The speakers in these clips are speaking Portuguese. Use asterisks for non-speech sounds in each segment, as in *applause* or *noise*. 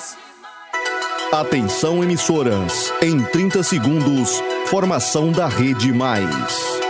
demais. Atenção, emissoras. Em 30 segundos, formação da Rede Mais.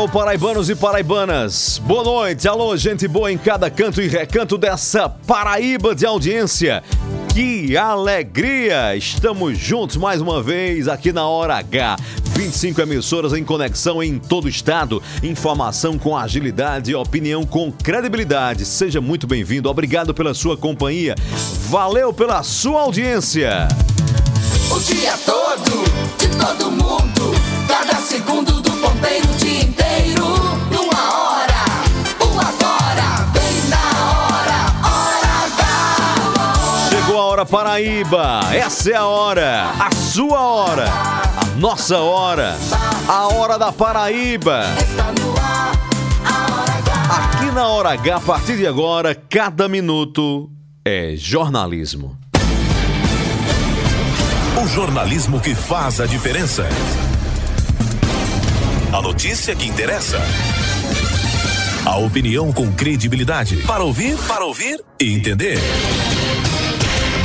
Alô, paraibanos e paraibanas. Boa noite. Alô, gente boa em cada canto e recanto dessa Paraíba de audiência. Que alegria! Estamos juntos mais uma vez aqui na Hora H. 25 emissoras em conexão em todo o estado. Informação com agilidade e opinião com credibilidade. Seja muito bem-vindo. Obrigado pela sua companhia. Valeu pela sua audiência. O dia todo, de todo mundo. Cada segundo do ponteiro, Paraíba. Essa é a hora, a sua hora, a nossa hora, a hora da Paraíba. Aqui na hora H, a partir de agora, cada minuto é jornalismo. O jornalismo que faz a diferença. A notícia que interessa. A opinião com credibilidade. Para ouvir, para ouvir e entender.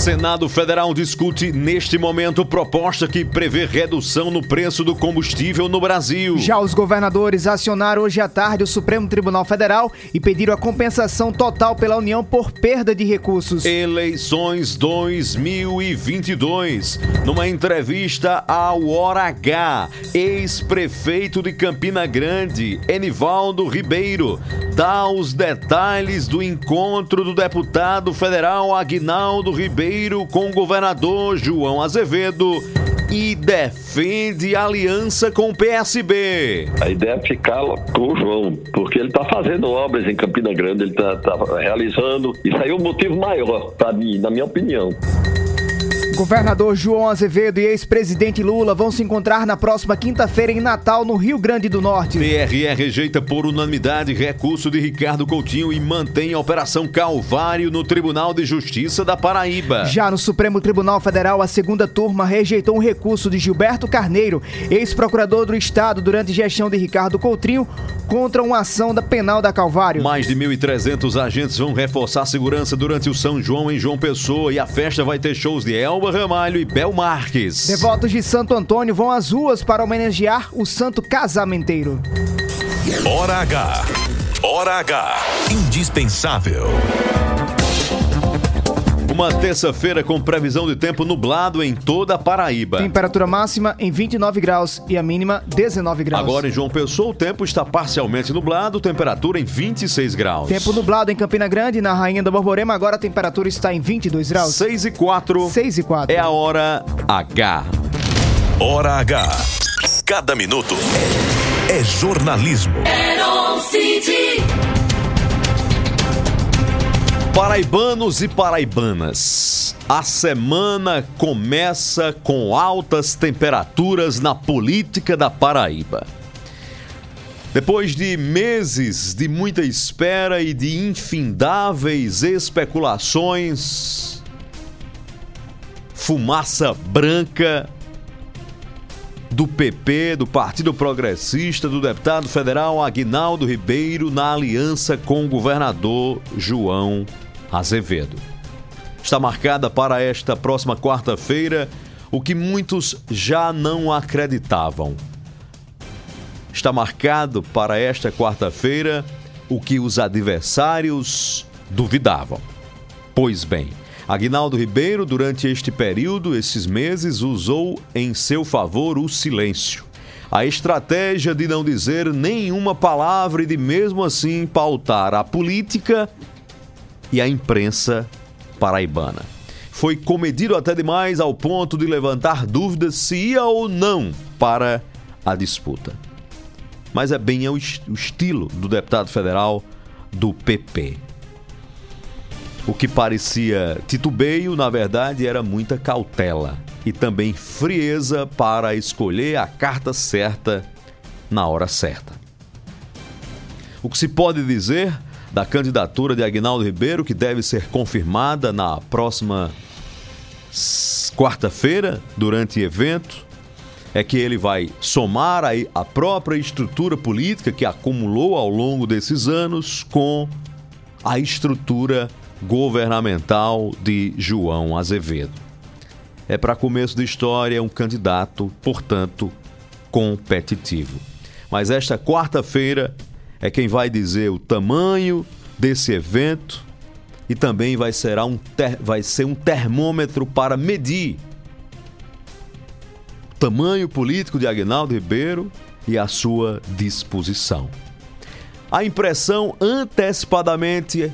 Senado Federal discute neste momento proposta que prevê redução no preço do combustível no Brasil. Já os governadores acionaram hoje à tarde o Supremo Tribunal Federal e pediram a compensação total pela União por perda de recursos. Eleições 2022. Numa entrevista ao Hora H, ex-prefeito de Campina Grande, Enivaldo Ribeiro, dá os detalhes do encontro do deputado federal Agnaldo Ribeiro com o governador João Azevedo e defende aliança com o PSB. A ideia é ficar com o João, porque ele está fazendo obras em Campina Grande, ele está realizando. Isso aí é o motivo maior, mim, na minha opinião. Governador João Azevedo e ex-presidente Lula vão se encontrar na próxima quinta-feira em Natal, no Rio Grande do Norte. TRE rejeita por unanimidade recurso de Ricardo Coutinho e mantém a Operação Calvário no Tribunal de Justiça da Paraíba. Já no Supremo Tribunal Federal, a segunda turma rejeitou um recurso de Gilberto Carneiro, ex-procurador do Estado durante gestão de Ricardo Coutinho, contra uma ação da penal da Calvário. Mais de 1.300 agentes vão reforçar a segurança durante o São João em João Pessoa e a festa vai ter shows de Elba Ramalho e Bel Marques. Devotos de Santo Antônio vão às ruas para homenagear o santo casamenteiro. Hora H. Hora H. Indispensável. Uma terça-feira com previsão de tempo nublado em toda a Paraíba. Temperatura máxima em 29 graus e a mínima 19 graus. Agora em João Pessoa o tempo está parcialmente nublado, temperatura em 26 graus. Tempo nublado em Campina Grande, na Rainha da Borborema, agora a temperatura está em 22 graus. 6 e 4 6 e 4. é a hora H. Hora H. Cada minuto é jornalismo. City. Paraibanos e paraibanas, a semana começa com altas temperaturas na política da Paraíba. Depois de meses de muita espera e de infindáveis especulações, fumaça branca do PP, do Partido Progressista, do deputado federal Aguinaldo Ribeiro na aliança com o governador João Azevedo. Está marcada para esta próxima quarta-feira o que muitos já não acreditavam. Está marcado para esta quarta-feira o que os adversários duvidavam. Pois bem, Aguinaldo Ribeiro, durante este período, esses meses, usou em seu favor o silêncio. A estratégia de não dizer nenhuma palavra e de mesmo assim pautar a política e a imprensa paraibana. Foi comedido até demais ao ponto de levantar dúvidas se ia ou não para a disputa. Mas é bem o estilo do deputado federal do PP. O que parecia titubeio, na verdade, era muita cautela e também frieza para escolher a carta certa na hora certa. O que se pode dizer da candidatura de Agnaldo Ribeiro, que deve ser confirmada na próxima quarta-feira, durante evento, é que ele vai somar a própria estrutura política que acumulou ao longo desses anos com a estrutura governamental de João Azevedo. É para começo de história um candidato, portanto, competitivo. Mas esta quarta-feira é quem vai dizer o tamanho desse evento e também vai ser um, ter, vai ser um termômetro para medir o tamanho político de Agnaldo Ribeiro e a sua disposição. A impressão antecipadamente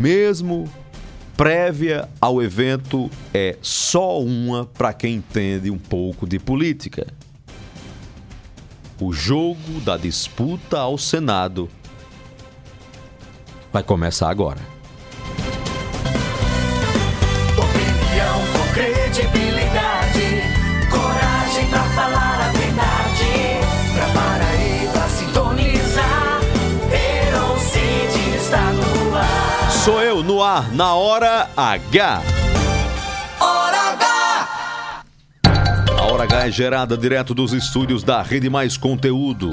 mesmo prévia ao evento, é só uma para quem entende um pouco de política. O jogo da disputa ao Senado vai começar agora. Opinião com credibilidade, coragem pra falar a verdade, pra Paraíba sintonizar, Herocide está no ar. Sou eu no ar, na hora H. Hora H é gerada direto dos estúdios da Rede Mais Conteúdo.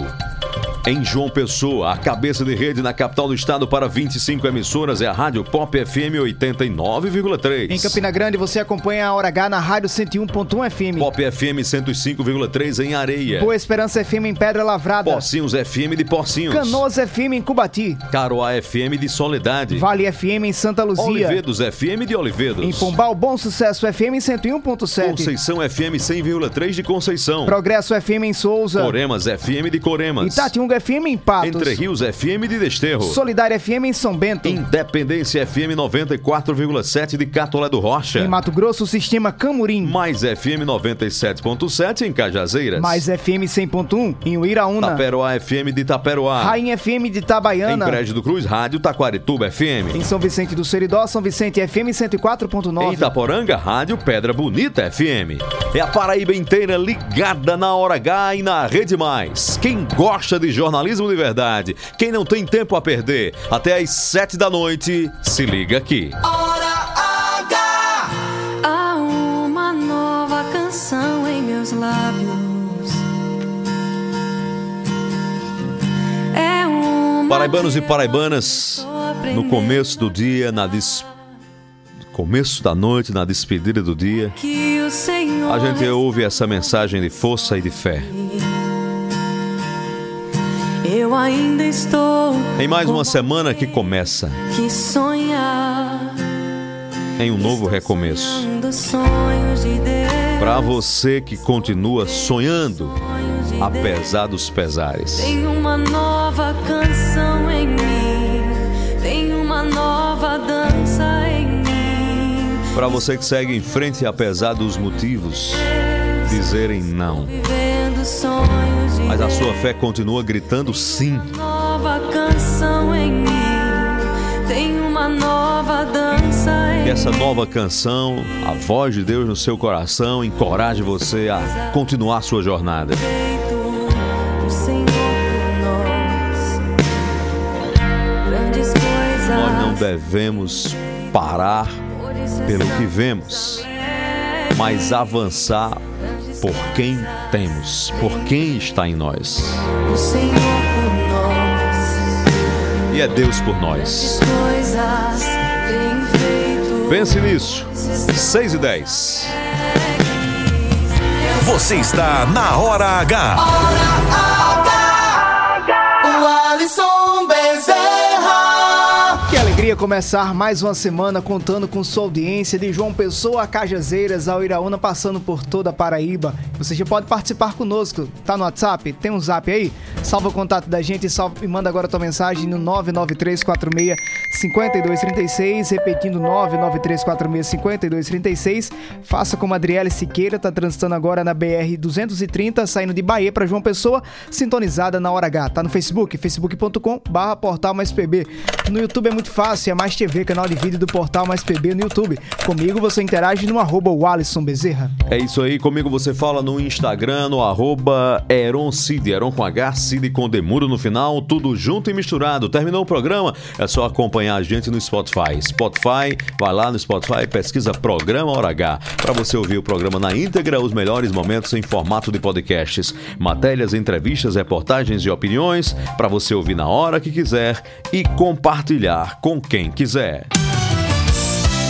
Em João Pessoa, a cabeça de rede na capital do estado para 25 emissoras é a Rádio Pop FM 89,3. Em Campina Grande, você acompanha a Hora H na Rádio 101.1 FM. Pop FM 105,3 em Areia. Boa Esperança FM em Pedra Lavrada. Porcinhos FM de Porcinhos. Canoas FM em Cubati. Caroá FM de Soledade. Vale FM em Santa Luzia. Olivedos FM de Olivedos. Em Pombal, Bom Sucesso FM em 101.7. Conceição FM 100,3 de Conceição. Progresso FM em Souza. Coremas FM de Coremas. Itatiunga FM em Patos. Entre Rios FM de Desterro. Solidária FM em São Bento. Independência FM 94,7 de Catolé do Rocha. Em Mato Grosso, o Sistema Camurim. Mais FM 97.7 em Cajazeiras. Mais FM 100.1 em Uiraúna. Taperoá FM de Taperoá. Rainha FM de Itabaiana. Em Prédio do Cruz, Rádio Taquarituba FM. Em São Vicente do Seridó, São Vicente FM 104.9. Em Itaporanga, Rádio Pedra Bonita FM. É a Paraíba inteira ligada na Hora H e na Rede Mais. Quem gosta de jornalismo de verdade, quem não tem tempo a perder, até às sete da noite, se liga aqui. Hora H! Há uma nova canção em meus lábios. É uma Paraibanos e paraibanas, no começo do dia, na des... começo da noite, na despedida do dia, que o Senhor a gente ouve essa mensagem de força e de fé. Eu ainda estou Em mais uma semana que começa, que sonhar em um novo recomeço. de. Para você que continua sonhando, de apesar dos pesares. Tem uma nova canção em mim, tem uma nova dança em mim. Para você que segue em frente, apesar dos motivos dizerem não. Mas a sua fé continua gritando sim. Que essa nova canção, a voz de Deus no seu coração, encoraje você a continuar sua jornada. nós. Não devemos parar pelo que vemos, mas avançar por quem temos, por quem está em nós. O Senhor por nós. E é Deus por nós. Pense nisso. 6 e 10. Você está na Hora H. O Alisson Bezerra. Alegria começar mais uma semana contando com sua audiência de João Pessoa a Cajazeiras ao Iraúna, passando por toda a Paraíba. Você já pode participar conosco. Tá no WhatsApp? Tem um zap aí? Salva o contato da gente salva, e manda agora tua mensagem no 99346 5236, repetindo 99346 5236. Faça como a Adriele Siqueira, tá transitando agora na BR 230, saindo de Bahia para João Pessoa, sintonizada na hora H. Tá no Facebook, facebook.com barra portal mais PB. No YouTube é muito fácil, é mais TV, canal de vídeo do portal mais PB no YouTube. Comigo você interage no arroba Wallison Bezerra. É isso aí, comigo você fala no Instagram, no arroba Eron Cid, Eron com H, Cid com Demuro no final, tudo junto e misturado. Terminou o programa? É só acompanhar a gente no Spotify. Spotify, vai lá no Spotify, pesquisa Programa Hora H, para você ouvir o programa na íntegra, os melhores momentos em formato de podcasts. Matérias, entrevistas, reportagens e opiniões, para você ouvir na hora que quiser e compartilhar com quem quiser.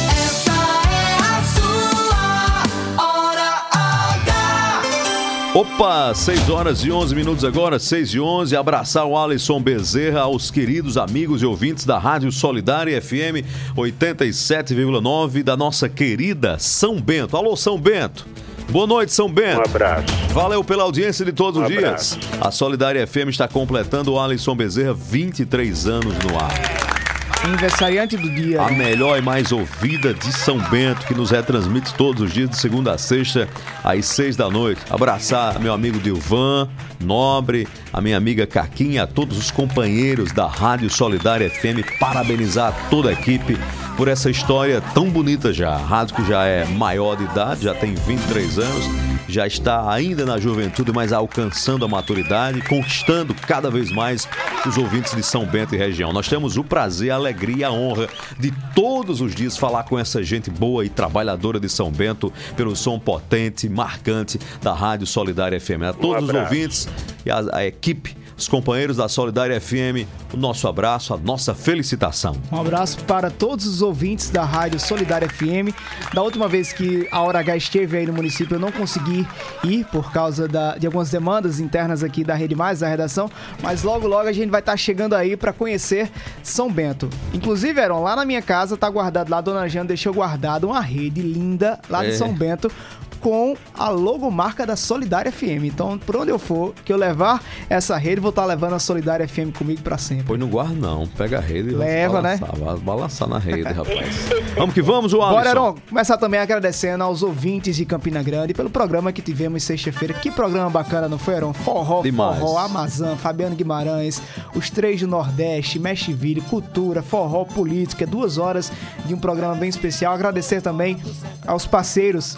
Essa é a sua Hora H. Opa, 6 horas e 11 minutos agora, 6 e 11. Abraçar o Alisson Bezerra, aos queridos amigos e ouvintes da Rádio Solidária FM 87,9 da nossa querida São Bento. Alô, São Bento. Boa noite, São Bento. Um abraço. Valeu pela audiência de todos os Um dias. abraço. A Solidária FM está completando o Alisson Bezerra 23 anos no ar. Aniversariante do dia. A melhor e mais ouvida de São Bento, que nos retransmite todos os dias, de segunda a sexta, às seis da noite. Abraçar meu amigo Dilvan, Nobre, a minha amiga Caquinha, a todos os companheiros da Rádio Solidária FM, parabenizar toda a equipe por essa história tão bonita já. A rádio que já é maior de idade, já tem 23 anos, já está ainda na juventude, mas alcançando a maturidade, conquistando cada vez mais os ouvintes de São Bento e região. Nós temos o prazer, a alegria e a honra de todos os dias falar com essa gente boa e trabalhadora de São Bento pelo som potente, marcante da Rádio Solidária FM. A todos os abraço. ouvintes e a, a equipe, os companheiros da Solidária FM, o nosso abraço, a nossa felicitação. Um abraço para todos os ouvintes da Rádio Solidária FM. Da última vez que a Hora H esteve aí no município, eu não consegui ir por causa da- de algumas demandas internas aqui da Rede Mais, da redação, mas logo logo a gente vai estar chegando aí para conhecer São Bento. Inclusive, Eron, lá na minha casa tá guardado, lá a dona Jana deixou guardado uma rede linda lá de É. São Bento com a logomarca da Solidária FM. Então, por onde eu for, que eu levar essa rede, vou estar levando a Solidária FM comigo para sempre. Pois não guarda não, pega a rede e vai Leva, né? balançar, Vai balançar na rede, *laughs* rapaz. Vamos que vamos, o Alisson. Bora, Heron, começar também agradecendo aos ouvintes de Campina Grande pelo programa que tivemos sexta-feira. Que programa bacana, não foi, Heron? Forró, Demais. forró, Amazon, Fabiano Guimarães, os três do Nordeste, Meshville, Cultura, Forró, Política, duas horas de um programa bem especial. Agradecer também aos parceiros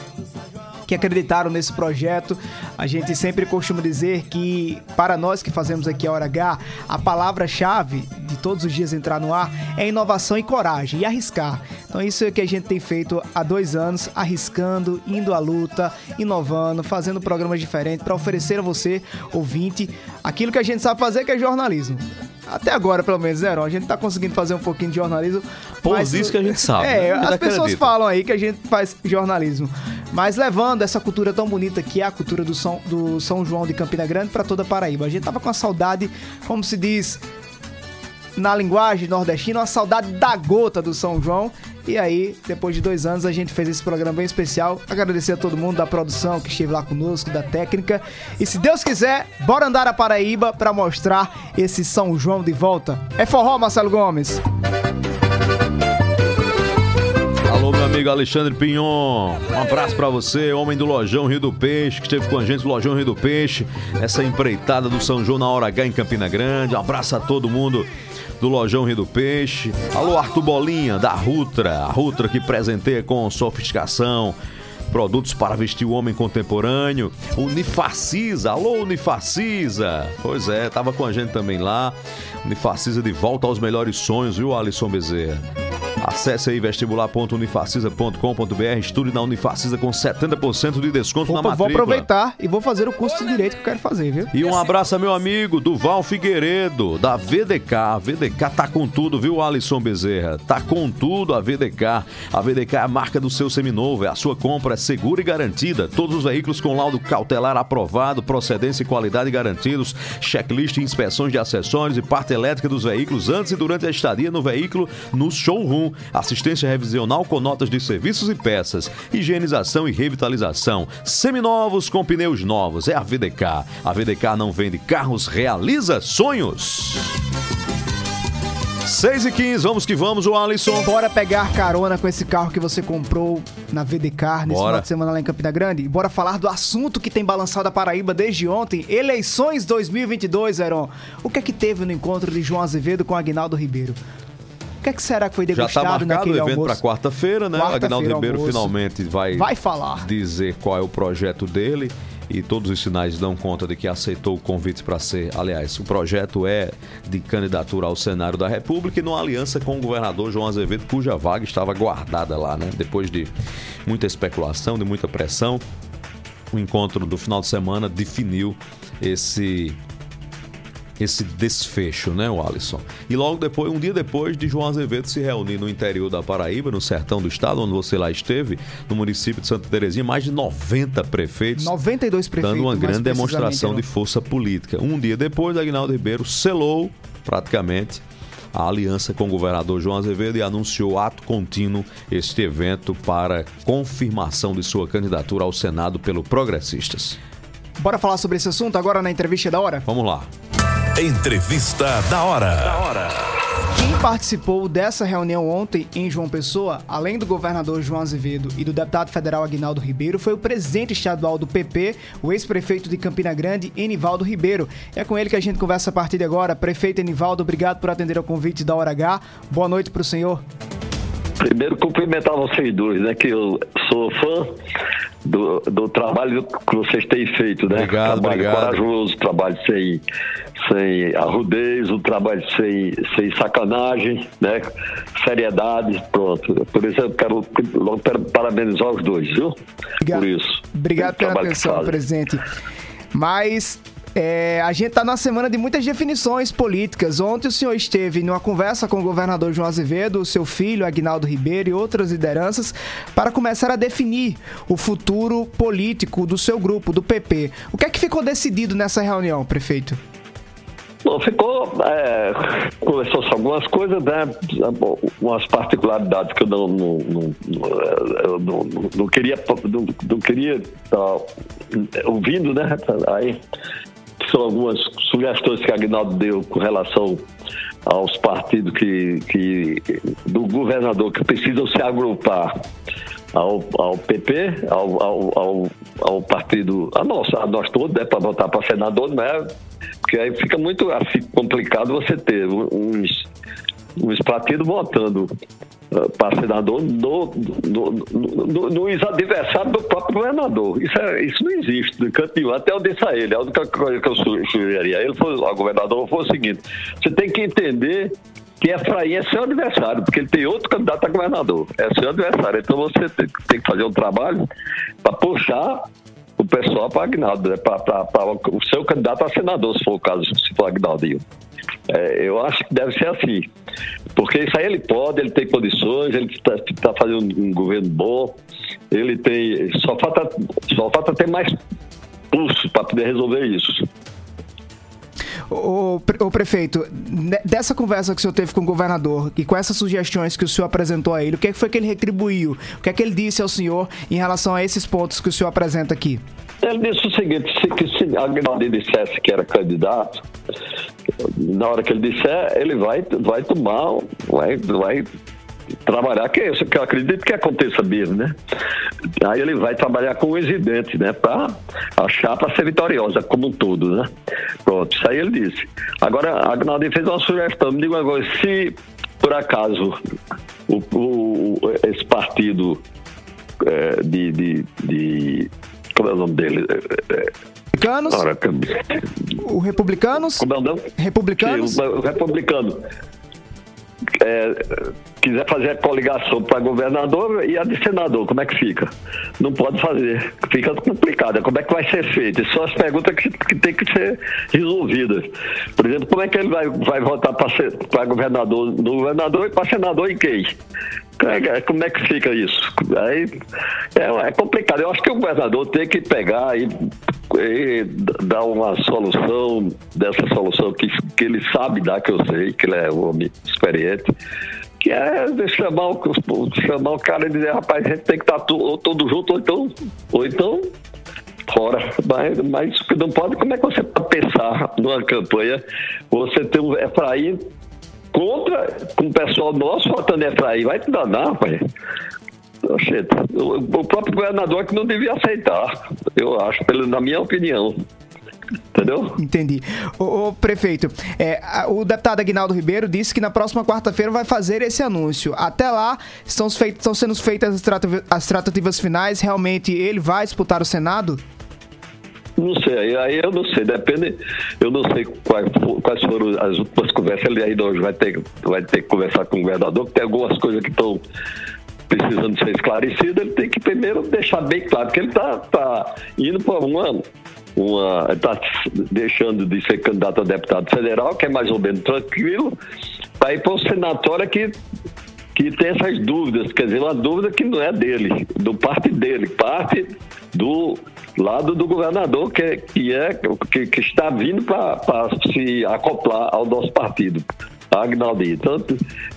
que acreditaram nesse projeto. A gente sempre costuma dizer que, para nós que fazemos aqui a Hora H, a palavra-chave de todos os dias entrar no ar é inovação e coragem, e arriscar. Então, isso é o que a gente tem feito há dois anos, arriscando, indo à luta, inovando, fazendo programas diferentes para oferecer a você, ouvinte, aquilo que a gente sabe fazer, que é jornalismo. Até agora, pelo menos, né, Heron? A gente tá conseguindo fazer um pouquinho de jornalismo. Pô, mas- disso que a gente sabe, É, né? as pessoas falam aí que a gente faz jornalismo. Mas levando essa cultura tão bonita que é a cultura do São, do São João de Campina Grande para toda a Paraíba. A gente tava com a saudade, como se diz na linguagem nordestina, uma saudade da gota do São João. E aí, depois de dois anos, a gente fez esse programa bem especial. Agradecer a todo mundo da produção que esteve lá conosco, da técnica. E se Deus quiser, bora andar a Paraíba para mostrar esse São João de volta. É forró, Marcelo Gomes. Alô, amigo Alexandre Pinhon. Um abraço pra você, homem do Lojão Rio do Peixe, que esteve com a gente no Lojão Rio do Peixe, essa empreitada do São João na hora H em Campina Grande. Um abraço a todo mundo do Lojão Rio do Peixe. Alô, Arthur Bolinha, da Rutra. A Rutra que presenteia com sofisticação. Produtos para vestir o homem contemporâneo. Unifacisa, alô Unifacisa. Pois é, tava com a gente também lá. Unifacisa de volta aos melhores sonhos, viu, Alisson Bezerra? Acesse aí vestibular.unifacisa.com.br, estude na Unifacisa com 70% de desconto na Opa, vou matrícula. aproveitar e vou fazer o curso de direito que eu quero fazer, viu? E um abraço a meu amigo Duval Figueiredo, da VDK. A VDK tá com tudo, viu, Alisson Bezerra? Tá com tudo a VDK. A VDK é a marca do seu seminovo, é a sua compra é segura e garantida. Todos os veículos com laudo cautelar aprovado, procedência e qualidade garantidos, checklist inspeções de acessórios e parte elétrica dos veículos antes e durante a estadia no veículo no showroom. Assistência revisional com notas de serviços e peças, higienização e revitalização. Seminovos com pneus novos. É a VDK. A VDK não vende carros, realiza sonhos. 6 e 15, vamos que vamos, o Alisson. Bora pegar carona com esse carro que você comprou na VDK nesse Bora. final de semana lá em Campina Grande. E bora falar do assunto que tem balançado a Paraíba desde ontem, eleições 2022, Heron. O que é que teve no encontro de João Azevedo com Agnaldo Ribeiro? Que é que será que foi Já degustado está marcado o evento para quarta-feira, né? O Quarta-feira, Agnaldo Ribeiro almoço. finalmente vai, Vai falar. dizer qual é o projeto dele e todos os sinais dão conta de que aceitou o convite para ser. Aliás, o projeto é de candidatura ao Senado da República e numa aliança com o governador João Azevedo, cuja vaga estava guardada lá, né? Depois de muita especulação, de muita pressão, o encontro do final de semana definiu esse esse desfecho, né, o Alisson? E logo depois, um dia depois de João Azevedo se reunir no interior da Paraíba, no sertão do estado, onde você lá esteve, no município de Santa Terezinha, mais de 90 prefeitos 92 prefeitos. dando uma grande demonstração de força política. Um dia depois, Agnaldo Ribeiro selou praticamente a aliança com o governador João Azevedo e anunciou ato contínuo este evento para confirmação de sua candidatura ao Senado pelo Progressistas. Bora falar sobre esse assunto agora na entrevista da hora? Vamos lá. Entrevista da hora. Quem participou dessa reunião ontem em João Pessoa, além do governador João Azevedo e do deputado federal Aguinaldo Ribeiro, foi o presidente estadual do PP, o ex-prefeito de Campina Grande, Enivaldo Ribeiro. É com ele que a gente conversa a partir de agora. Prefeito Enivaldo, obrigado por atender ao convite da Hora H. Boa noite para o senhor. Primeiro, cumprimentar vocês dois, né? Que eu sou fã do, do trabalho que vocês têm feito, né? Obrigado, trabalho obrigado. corajoso, trabalho sem, sem arrudez, um trabalho sem, sem sacanagem, né? Seriedade, pronto. Por isso eu quero logo parabenizar os dois, viu? Obrigado. Por isso. Obrigado Pelo pela atenção, presidente. Mas é, a gente tá numa semana de muitas definições políticas. Ontem o senhor esteve numa conversa com o governador João Azevedo, o seu filho Agnaldo Ribeiro e outras lideranças para começar a definir o futuro político do seu grupo, do PP. O que é que ficou decidido nessa reunião, prefeito? Bom, ficou. É, Conversou-se algumas coisas, né? Umas particularidades que eu não, não, não, eu não, não- queria não, não queria estar ouvindo, né? Aí são algumas sugestões que Agnaldo deu com relação aos partidos que, que do governador que precisam se agrupar ao, ao PP, ao, ao, ao, ao partido, a nossa, a nós todos, né, para votar para senador, não é? Porque aí fica muito assim, complicado você ter uns, uns partidos votando para senador no, no, no, nos adversários do próprio governador. Isso, é, isso não existe nenhum. Até eu disse a ele, a única coisa que eu su- sugeriria a ele, foi, ao governador, foi o seguinte: você tem que entender que Efraim é seu adversário, porque ele tem outro candidato a governador. É seu adversário. Então você tem que fazer um trabalho para puxar o pessoal para Agnaldo, né? para o seu candidato a senador, se for o caso, se for Agnaldinho. É, eu acho que deve ser assim. Porque isso aí ele pode, ele tem condições, ele está fazendo um governo bom, ele tem. Só falta, só falta ter mais pulso para poder resolver isso. Pre- ô, prefeito, dessa conversa que o senhor teve com o governador e com essas sugestões que o senhor apresentou a ele, o que é que foi que ele retribuiu? O que é que ele disse ao senhor em relação a esses pontos que o senhor apresenta aqui? Ele disse o seguinte, se, que se dissesse que era candidato, na hora que ele disser, ele vai, vai tomar, vai, vai trabalhar, que é isso que eu acredito que aconteça mesmo, né? Aí ele vai trabalhar com o residente, né? Para a chapa ser vitoriosa como um todo, né? Pronto, isso aí ele disse. Agora, a Agnaldo fez uma sugestão, me diga uma coisa, se por acaso o, o- esse partido é, de, de, de- Como é o nome dele? É, é, Republicanos, ora, o Republicanos, como é o nome? Republicanos, Sim, o, o republicano é, quiser fazer a coligação para governador e a de senador, como é que fica? Não pode fazer, fica complicado. Como é que vai ser feito? São as perguntas que, que tem que ser resolvidas. Por exemplo, como é que ele vai, vai votar para governador no governador e para senador em quem? É, Como é que fica isso? Aí é, é complicado. Eu acho que o governador tem que pegar e, e dar uma solução dessa solução que, que ele sabe dar, que eu sei, que ele é um homem experiente, que é chamar o, chamar o cara e dizer, rapaz, a gente tem que estar ou todo junto, ou então, ou então fora. Mas, mas não pode, como é que você pode pensar numa campanha, você ter um Efraim contra com o pessoal nosso votando Efraim? Vai te danar, rapaz. O, próprio governador que não devia aceitar, eu acho, pelo, na minha opinião. Entendeu? Entendi. Ô, ô, prefeito, é, o deputado Aguinaldo Ribeiro disse que na próxima quarta-feira vai fazer esse anúncio. Até lá, estão, feitas, estão sendo feitas as tratativa- as tratativas finais. Realmente ele vai disputar o Senado? Não sei, aí, aí eu não sei, depende, eu não sei quais, quais foram as últimas conversas, ele ainda hoje vai ter, vai ter que conversar com o governador, que tem algumas coisas que estão precisando ser esclarecidas, ele tem que primeiro deixar bem claro que ele está tá indo para uma, uma está deixando de ser candidato a deputado federal, que é mais ou menos tranquilo, para ir para o senatório que que tem essas dúvidas, quer dizer, uma dúvida que não é dele, do parte dele, parte do lado do governador, que, é- que, é, que, que está vindo para se acoplar ao nosso partido, a Agnaldi. Então,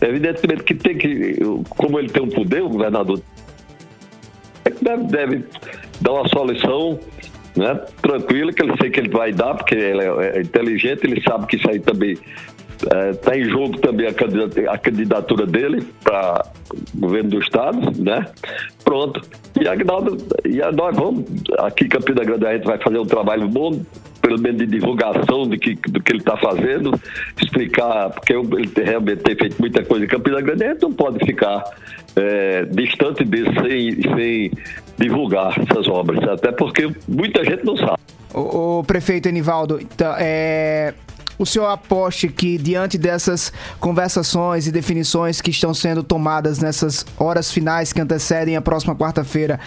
evidentemente que tem que, como ele tem um poder, o governador é deve, deve dar uma solução né, tranquila, que ele sei que ele vai dar, porque ele é, é inteligente, ele sabe que isso aí também está em jogo também a candidata- a candidatura dele para governo do estado, né? Pronto. E Agnaldo, e nós vamos, aqui em Campina Grande a gente vai fazer um trabalho bom, pelo menos de divulgação de que, do que ele está fazendo, explicar, porque ele realmente tem feito muita coisa em Campina Grande, a gente não pode ficar é, distante dele sem, sem divulgar essas obras, até porque muita gente não sabe. O, o prefeito Enivaldo, então, é, o senhor aposte que diante dessas conversações e definições que estão sendo tomadas nessas horas finais que antecedem a próxima quarta-feira,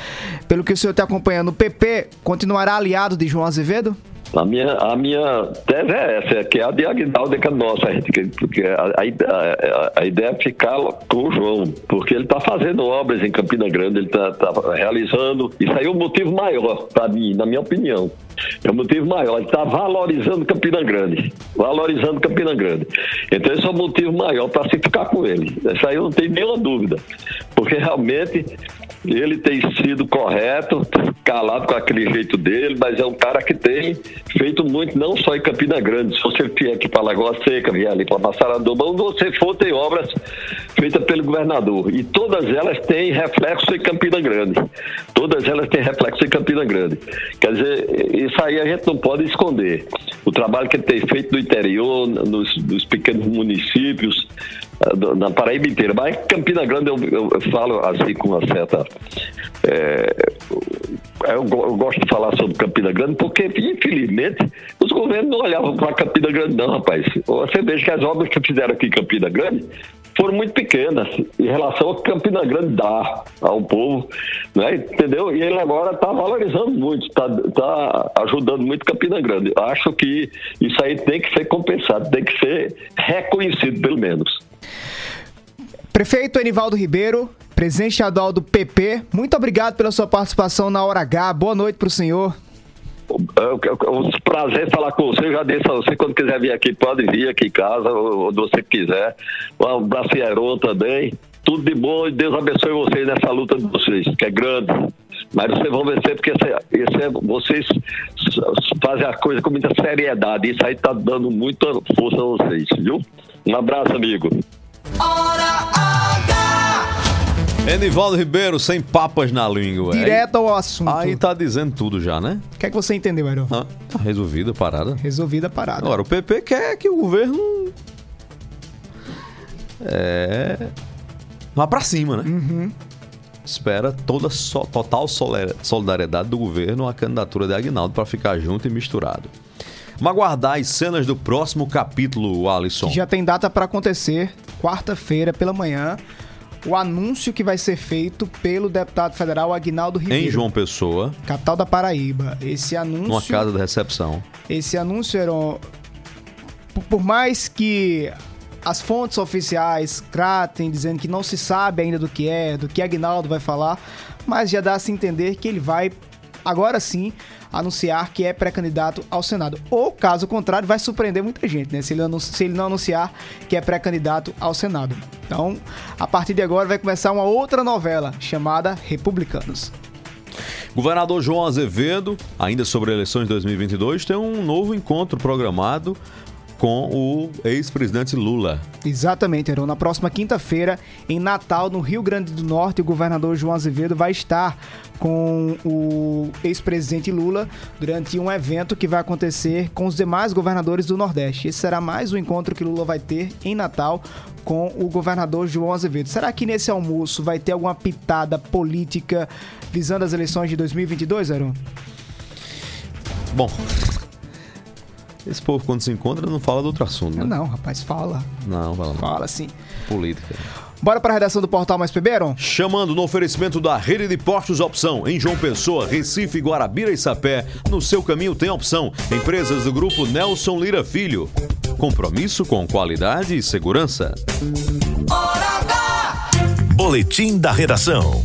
pelo que o senhor está acompanhando, o PP continuará aliado de João Azevedo? A minha, a minha tese é essa, é que é a é nossa, gente, que- porque a, a, a- ideia é ficar com o João, porque ele está fazendo obras em Campina Grande, ele está realizando. Isso aí é o motivo maior, para mim, na minha opinião. É o motivo maior, ele está valorizando Campina Grande. Valorizando Campina Grande. Então esse é o motivo maior para se ficar com ele. Isso aí eu não tenho nenhuma dúvida. Porque realmente ele tem sido correto, calado com aquele jeito dele, mas é um cara que tem feito muito, não só em Campina Grande. Se você vier aqui para Lagoa Seca, vier ali para Massaranduba, onde você for, tem obras feitas pelo governador. E todas elas têm reflexo em Campina Grande. Todas elas têm reflexo em Campina Grande. Quer dizer, isso aí a gente não pode esconder. O trabalho que tem feito no interior, nos, nos pequenos municípios, ah, na Paraíba inteira. Mas Campina Grande eu, eu- eu falo assim com uma certa. é, eu, eu gosto de falar sobre Campina Grande porque, infelizmente, os governos não olhavam para Campina Grande, não, rapaz. Você veja que as obras que fizeram aqui em Campina Grande foram muito pequenas em relação ao que Campina Grande dá ao povo, né? entendeu? E ele agora está valorizando muito, está ajudando muito Campina Grande. Acho que isso aí tem que ser compensado, tem que ser reconhecido, pelo menos. Prefeito Enivaldo Ribeiro, presidente estadual do PP, muito obrigado pela sua participação na Hora H. Boa noite para o senhor. Um prazer falar com você. Eu já disse a você, quando quiser vir aqui, pode vir aqui em casa, onde você quiser. Um abraço Heron também. Tudo de bom e Deus abençoe vocês nessa luta de vocês, que é grande. Mas vocês vão vencer porque esse, esse é, vocês fazem a coisa com muita seriedade. Isso aí está dando muita força a vocês, viu? Um abraço, amigo. Hora H! Enivaldo Ribeiro, sem papas na língua. Direto ao assunto. Aí, tá dizendo tudo já, né? O que é que você entendeu, Aero? Ah, tá resolvida a parada. Resolvida a parada. Agora, o PP quer que o governo. É. Vá pra cima, né? Espera toda so- total solidariedade do governo à candidatura de Agnaldo pra ficar junto e misturado. Vamos aguardar as cenas do próximo capítulo, Alisson. Já tem data para acontecer, quarta-feira pela manhã, o anúncio que vai ser feito pelo deputado federal Aguinaldo Ribeiro, Em João Pessoa, capital da Paraíba. Esse anúncio, numa casa de recepção. esse anúncio era um- por- mais que as fontes oficiais tratem dizendo que não se sabe ainda do que é, do que Aguinaldo vai falar, mas já dá a se entender que ele vai agora sim anunciar que é pré-candidato ao Senado. Ou, caso contrário, vai surpreender muita gente, né? Se ele, se ele não anunciar que é pré-candidato ao Senado. Então, a partir de agora vai começar uma outra novela chamada Republicanos. Governador João Azevedo, ainda sobre eleições de 2022, tem um novo encontro programado com o ex-presidente Lula. Exatamente, Heron. Na próxima quinta-feira, em Natal, no Rio Grande do Norte, o governador João Azevedo vai estar com o ex-presidente Lula durante um evento que vai acontecer com os demais governadores do Nordeste. Esse será mais um encontro que Lula vai ter em Natal com o governador João Azevedo. Será que nesse almoço vai ter alguma pitada política visando as eleições de 2022, Heron? Bom, esse povo quando se encontra não fala de outro assunto, né? Não, rapaz, fala. Não, fala não. Fala sim. Política. Bora para a redação do Portal Mais Heron? Chamando no oferecimento da Rede de Postos Opção, em João Pessoa, Recife, Guarabira e Sapé. No seu caminho tem opção. Empresas do grupo Nelson Lira Filho. Compromisso com qualidade e segurança. Hora! Boletim da redação.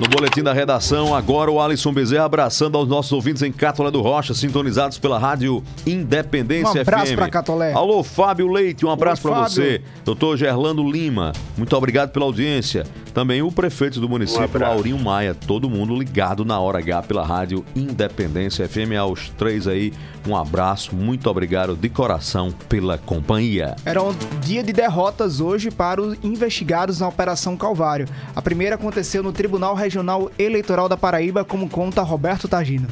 No boletim da redação, agora o Alisson Bezerra abraçando aos nossos ouvintes em Catolé do Rocha, sintonizados pela rádio Independência Um abraço FM. pra Catolé. Alô, Fábio Leite, um abraço Fábio. você. Doutor Gerlando Lima, muito obrigado pela audiência. Também o prefeito do município, Laurinho Maia, todo mundo ligado na hora H pela rádio Independência FM. Aos três aí, um abraço, muito obrigado de coração pela companhia. Era um dia de derrotas hoje para os investigados na Operação Calvário. A primeira aconteceu no Tribunal Regional Eleitoral da Paraíba, como conta Roberto Tagino.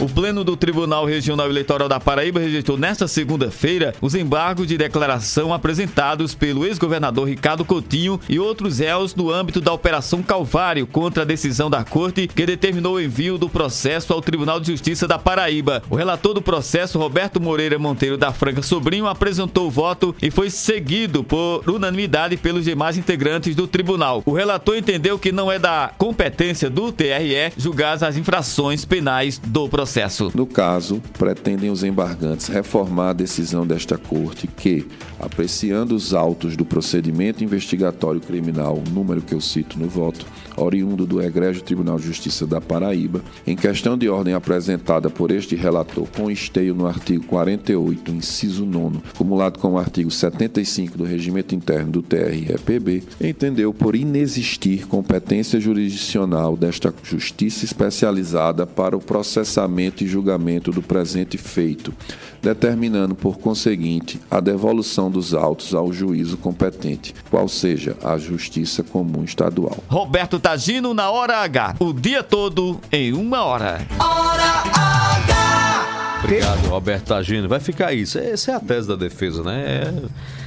O Pleno do Tribunal Regional Eleitoral da Paraíba rejeitou nesta segunda-feira os embargos de declaração apresentados pelo ex-governador Ricardo Coutinho e outros réus no âmbito da Operação Calvário contra a decisão da Corte que determinou o envio do processo ao Tribunal de Justiça da Paraíba. O relator do processo, Roberto Moreira Monteiro da Franca Sobrinho, apresentou o voto e foi seguido por unanimidade pelos demais integrantes do tribunal. O relator entendeu que não é da competência do TRE julgar as infrações penais do processo. No caso, pretendem os embargantes reformar a decisão desta Corte que, apreciando os autos do procedimento investigatório criminal, número que eu cito no voto, oriundo do Egrégio Tribunal de Justiça da Paraíba, em questão de ordem apresentada por este relator com esteio no artigo 48, inciso 9, acumulado com o artigo 75 do Regimento Interno do TREPB, entendeu por inexistir competência jurisdicional desta Justiça especializada para o processamento e julgamento do presente feito, determinando, por conseguinte, a devolução dos autos ao juízo competente, qual seja a Justiça Comum Estadual. Roberto Tagino na hora H. O dia todo em uma hora. Hora H! Obrigado, Roberto Tagino. Vai ficar isso. Essa é a tese da defesa, né?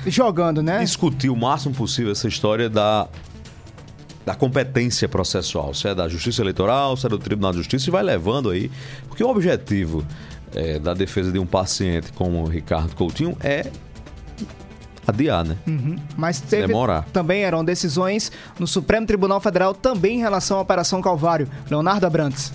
É Jogando, né? discutir o máximo possível essa história da, da competência processual, se é da Justiça Eleitoral, se é do Tribunal de Justiça, e vai levando aí. Porque o objetivo é, da defesa de um paciente como o Ricardo Coutinho é adiar, né? Mas teve Demorar. também eram decisões no Supremo Tribunal Federal também em relação à Operação Calvário. Leonardo Abrantes.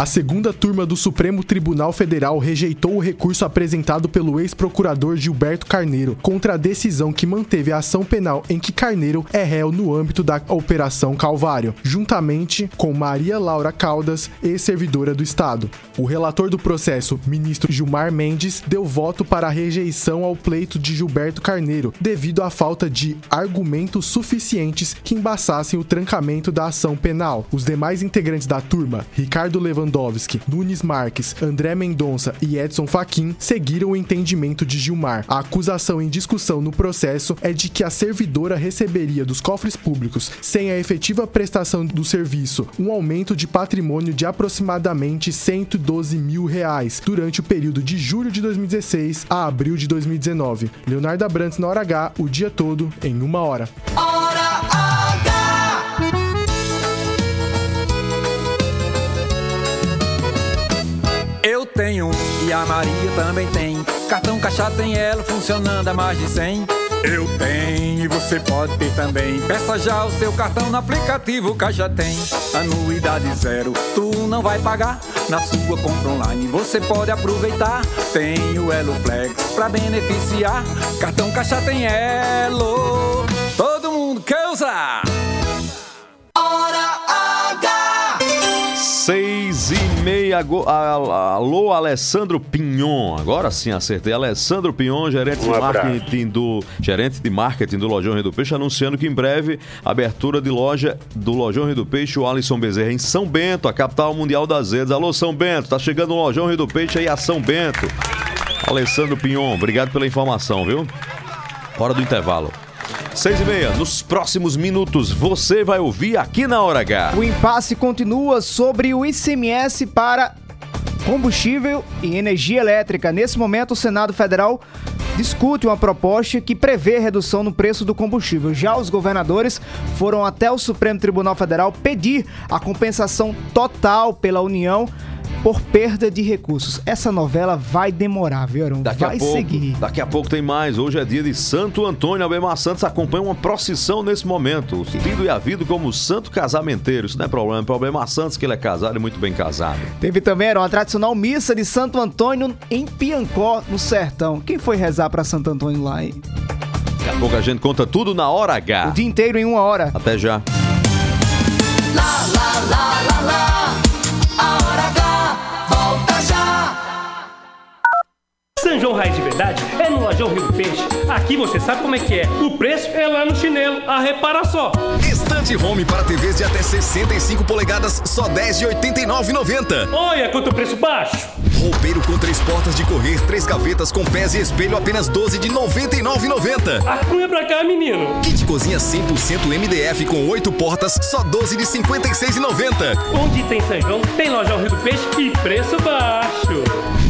A segunda turma do Supremo Tribunal Federal rejeitou o recurso apresentado pelo ex-procurador Gilberto Carneiro contra a decisão que manteve a ação penal em que Carneiro é réu no âmbito da Operação Calvário, juntamente com Maria Laura Caldas, ex-servidora do Estado. O relator do processo, ministro Gilmar Mendes, deu voto para a rejeição ao pleito de Gilberto Carneiro, devido à falta de argumentos suficientes que embaçassem o trancamento da ação penal. Os demais integrantes da turma, Ricardo Lewandowski Lewandowski, Nunes Marques, André Mendonça e Edson Fachin seguiram o entendimento de Gilmar. A acusação em discussão no processo é de que a servidora receberia dos cofres públicos, sem a efetiva prestação do serviço, um aumento de patrimônio de aproximadamente 112 mil reais durante o período de julho de 2016 a abril de 2019. Leonardo Abrantes na hora H, o dia todo em uma hora. Hora tenho e a Maria também tem. Cartão Caixa tem ela funcionando a mais de 100. Eu tenho e você pode ter também. Peça já o seu cartão no aplicativo Caixa Tem. Anuidade zero, tu não vai pagar. Na sua compra online você pode aproveitar. Tem o Elo Flex pra beneficiar. Cartão Caixa tem Elo. Todo mundo quer usar. Seis e meia. go- Alô, Alessandro Pinhon. Agora sim acertei. Alessandro Pinhon, gerente de Um abraço. marketing do gerente de marketing do Lojão Rio do Peixe, anunciando que em breve abertura de loja do Lojão Rio do Peixe, o Alisson Bezerra em São Bento, a capital mundial das redes. Alô, São Bento, tá chegando o Lojão Rio do Peixe aí a São Bento. Alessandro Pinhon, obrigado pela informação, viu? Hora do intervalo. Seis e meia, nos próximos minutos você vai ouvir aqui na Hora H. O impasse continua sobre o ICMS para combustível e energia elétrica. Nesse momento, o Senado Federal discute uma proposta que prevê redução no preço do combustível. Já os governadores foram até o Supremo Tribunal Federal pedir a compensação total pela União por perda de recursos. Essa novela vai demorar, viu, Arão? Daqui vai a pouco, seguir. daqui a pouco tem mais. Hoje é dia de Santo Antônio. Albemar Santos acompanha uma procissão nesse momento. Tido e havido como santo casamenteiro. Isso não é problema. É Albemar Santos que ele é casado e muito bem casado. Teve também Arão, a tradicional missa de Santo Antônio em Piancó, no Sertão. Quem foi rezar para Santo Antônio lá, hein? Daqui a pouco a gente conta tudo na Hora H. O dia inteiro em uma hora. Até já. Lá, lá, lá, lá, lá. São João Raiz de Verdade é no Lojão Rio do Peixe. Aqui você sabe como é que é. O preço é lá no chinelo. A repara só. Estante Home para TVs de até 65 polegadas, só 10 de 89,90. Olha quanto preço baixo. Roupeiro com três portas de correr, três gavetas com pés e espelho, apenas 12 de 99,90. Acunha pra cá, menino. Kit cozinha 100% MDF com oito portas, só 12 de 56,90. Onde tem São João, tem Lojão Rio do Peixe e preço baixo.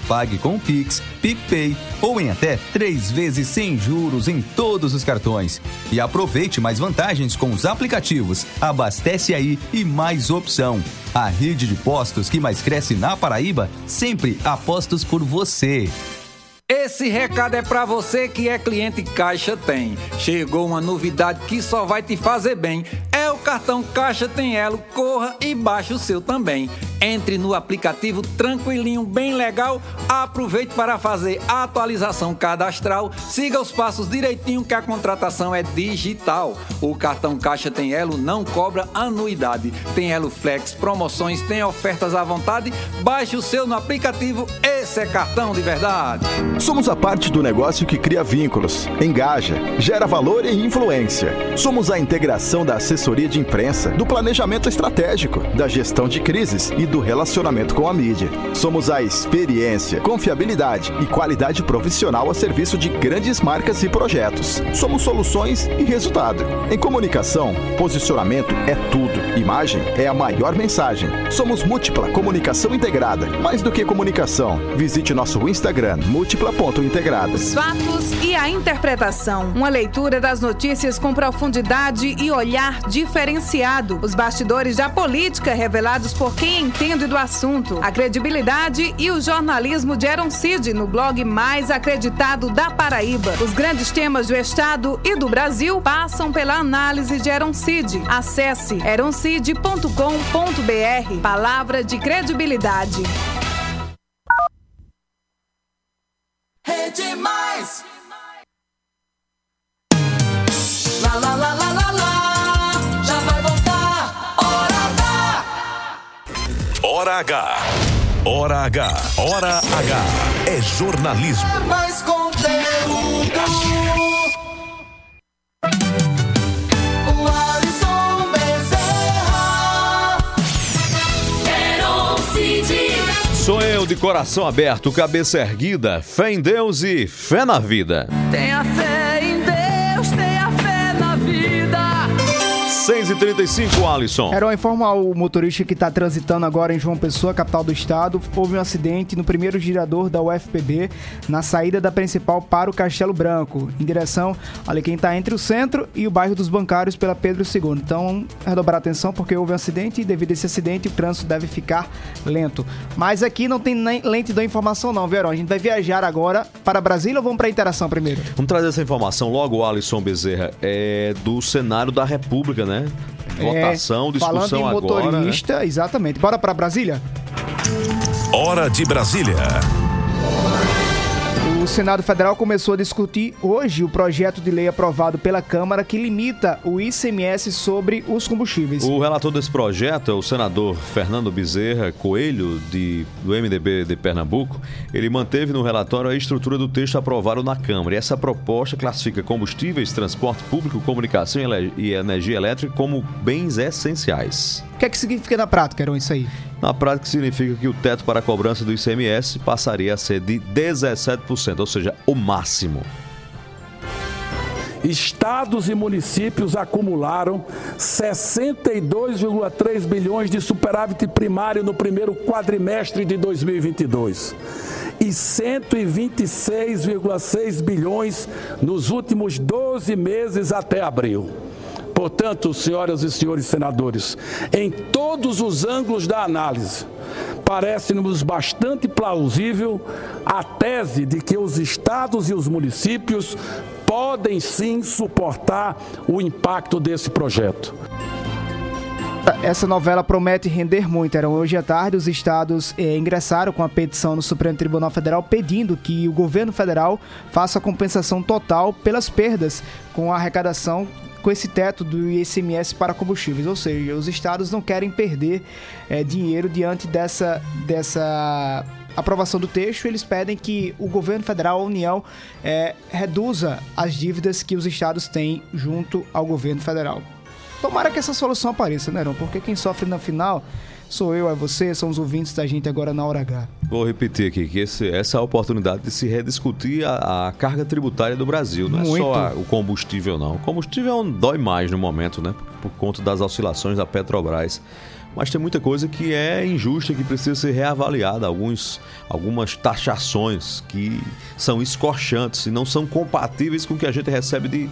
Pague com Pix, PicPay ou em até três vezes sem juros em todos os cartões. E aproveite mais vantagens com os aplicativos. Abastece aí e mais opção. A rede de postos que mais cresce na Paraíba, sempre apostos por você. Esse recado é pra você que é cliente Caixa Tem. Chegou uma novidade que só vai te fazer bem. É o cartão Caixa Tem Elo. Corra e baixe o seu também. Entre no aplicativo tranquilinho, bem legal. Aproveite para fazer a atualização cadastral. Siga os passos direitinho que a contratação é digital. O cartão Caixa Tem Elo não cobra anuidade. Tem Elo Flex, promoções, tem ofertas à vontade. Baixe o seu no aplicativo. Esse é cartão de verdade. Somos a parte do negócio que cria vínculos, engaja, gera valor e influência. Somos a integração da assessoria de imprensa, do planejamento estratégico, da gestão de crises e do relacionamento com a mídia. Somos a experiência, confiabilidade e qualidade profissional a serviço de grandes marcas e projetos. Somos soluções e resultado. Em comunicação, posicionamento é tudo. Imagem é a maior mensagem. Somos múltipla comunicação integrada. Mais do que comunicação, visite nosso Instagram múltipla.integrada. Os fatos e a interpretação. Uma leitura das notícias com profundidade e olhar diferenciado. Os bastidores da política revelados por quem entende entende do assunto. A credibilidade e o jornalismo de Eron Cid no blog mais acreditado da Paraíba. Os grandes temas do Estado e do Brasil passam pela análise de Eron Cid. Acesse eroncid.com.br. Palavra de credibilidade. Hora H. Hora H. Hora H. É jornalismo. É mais conteúdo. O Alisson Bezerra. Quero Cid. Sou eu de coração aberto, cabeça erguida, fé em Deus e fé na vida. Tenha fé 6h35, Alisson. Era informar o motorista que está transitando agora em João Pessoa, capital do estado. Houve um acidente no primeiro girador da UFPB, na saída da principal para o Castelo Branco, em direção ali quem está entre o centro e o bairro dos Bancários pela Pedro II. Então, redobrar a atenção porque houve um acidente e devido a esse acidente o trânsito deve ficar lento. Mas aqui não tem nem lentidão informação não, Verão. A gente vai viajar agora para Brasília ou vamos para a interação primeiro? Vamos trazer essa informação logo, Alisson Bezerra, é do Senado da República, né? Votação, É, discussão Falando em agora. né? motorista, exatamente. Bora para Brasília? Hora de Brasília. O Senado Federal começou a discutir hoje o projeto de lei aprovado pela Câmara que limita o ICMS sobre os combustíveis. O relator desse projeto é o senador Fernando Bezerra Coelho, de, do MDB de Pernambuco. Ele manteve no relatório a estrutura do texto aprovado na Câmara. E essa proposta classifica combustíveis, transporte público, comunicação e e energia elétrica como bens essenciais. O que é que significa na prática, Heron, isso aí? Na prática, significa que o teto para a cobrança do ICMS passaria a ser de 17%, ou seja, o máximo. Estados e municípios acumularam 62,3 bilhões de superávit primário no primeiro quadrimestre de 2022 e 126,6 bilhões nos últimos 12 meses até abril. Portanto, senhoras e senhores senadores, em todos os ângulos da análise, parece-nos bastante plausível a tese de que os estados e os municípios podem sim suportar o impacto desse projeto. Essa novela promete render muito. Eram hoje à tarde, os estados eh, ingressaram com a petição no Supremo Tribunal Federal pedindo que o governo federal faça a compensação total pelas perdas com a arrecadação com esse teto do ICMS para combustíveis. Ou seja, os estados não querem perder eh, dinheiro diante dessa, dessa aprovação do texto. Eles pedem que o governo federal, a União, eh, reduza as dívidas que os estados têm junto ao governo federal. Tomara que essa solução apareça, né, Heron? Porque quem sofre na final sou eu, é você, são os ouvintes da gente agora na hora H. Vou repetir aqui que esse- essa é a oportunidade de se rediscutir a, a carga tributária do Brasil. Não Muito. é só a- o combustível, não. O combustível é dói mais no momento, né? Por conta das oscilações da Petrobras. Mas tem muita coisa que é injusta, que precisa ser reavaliada. Alguns, algumas taxações que são escorchantes e não são compatíveis com o que a gente recebe de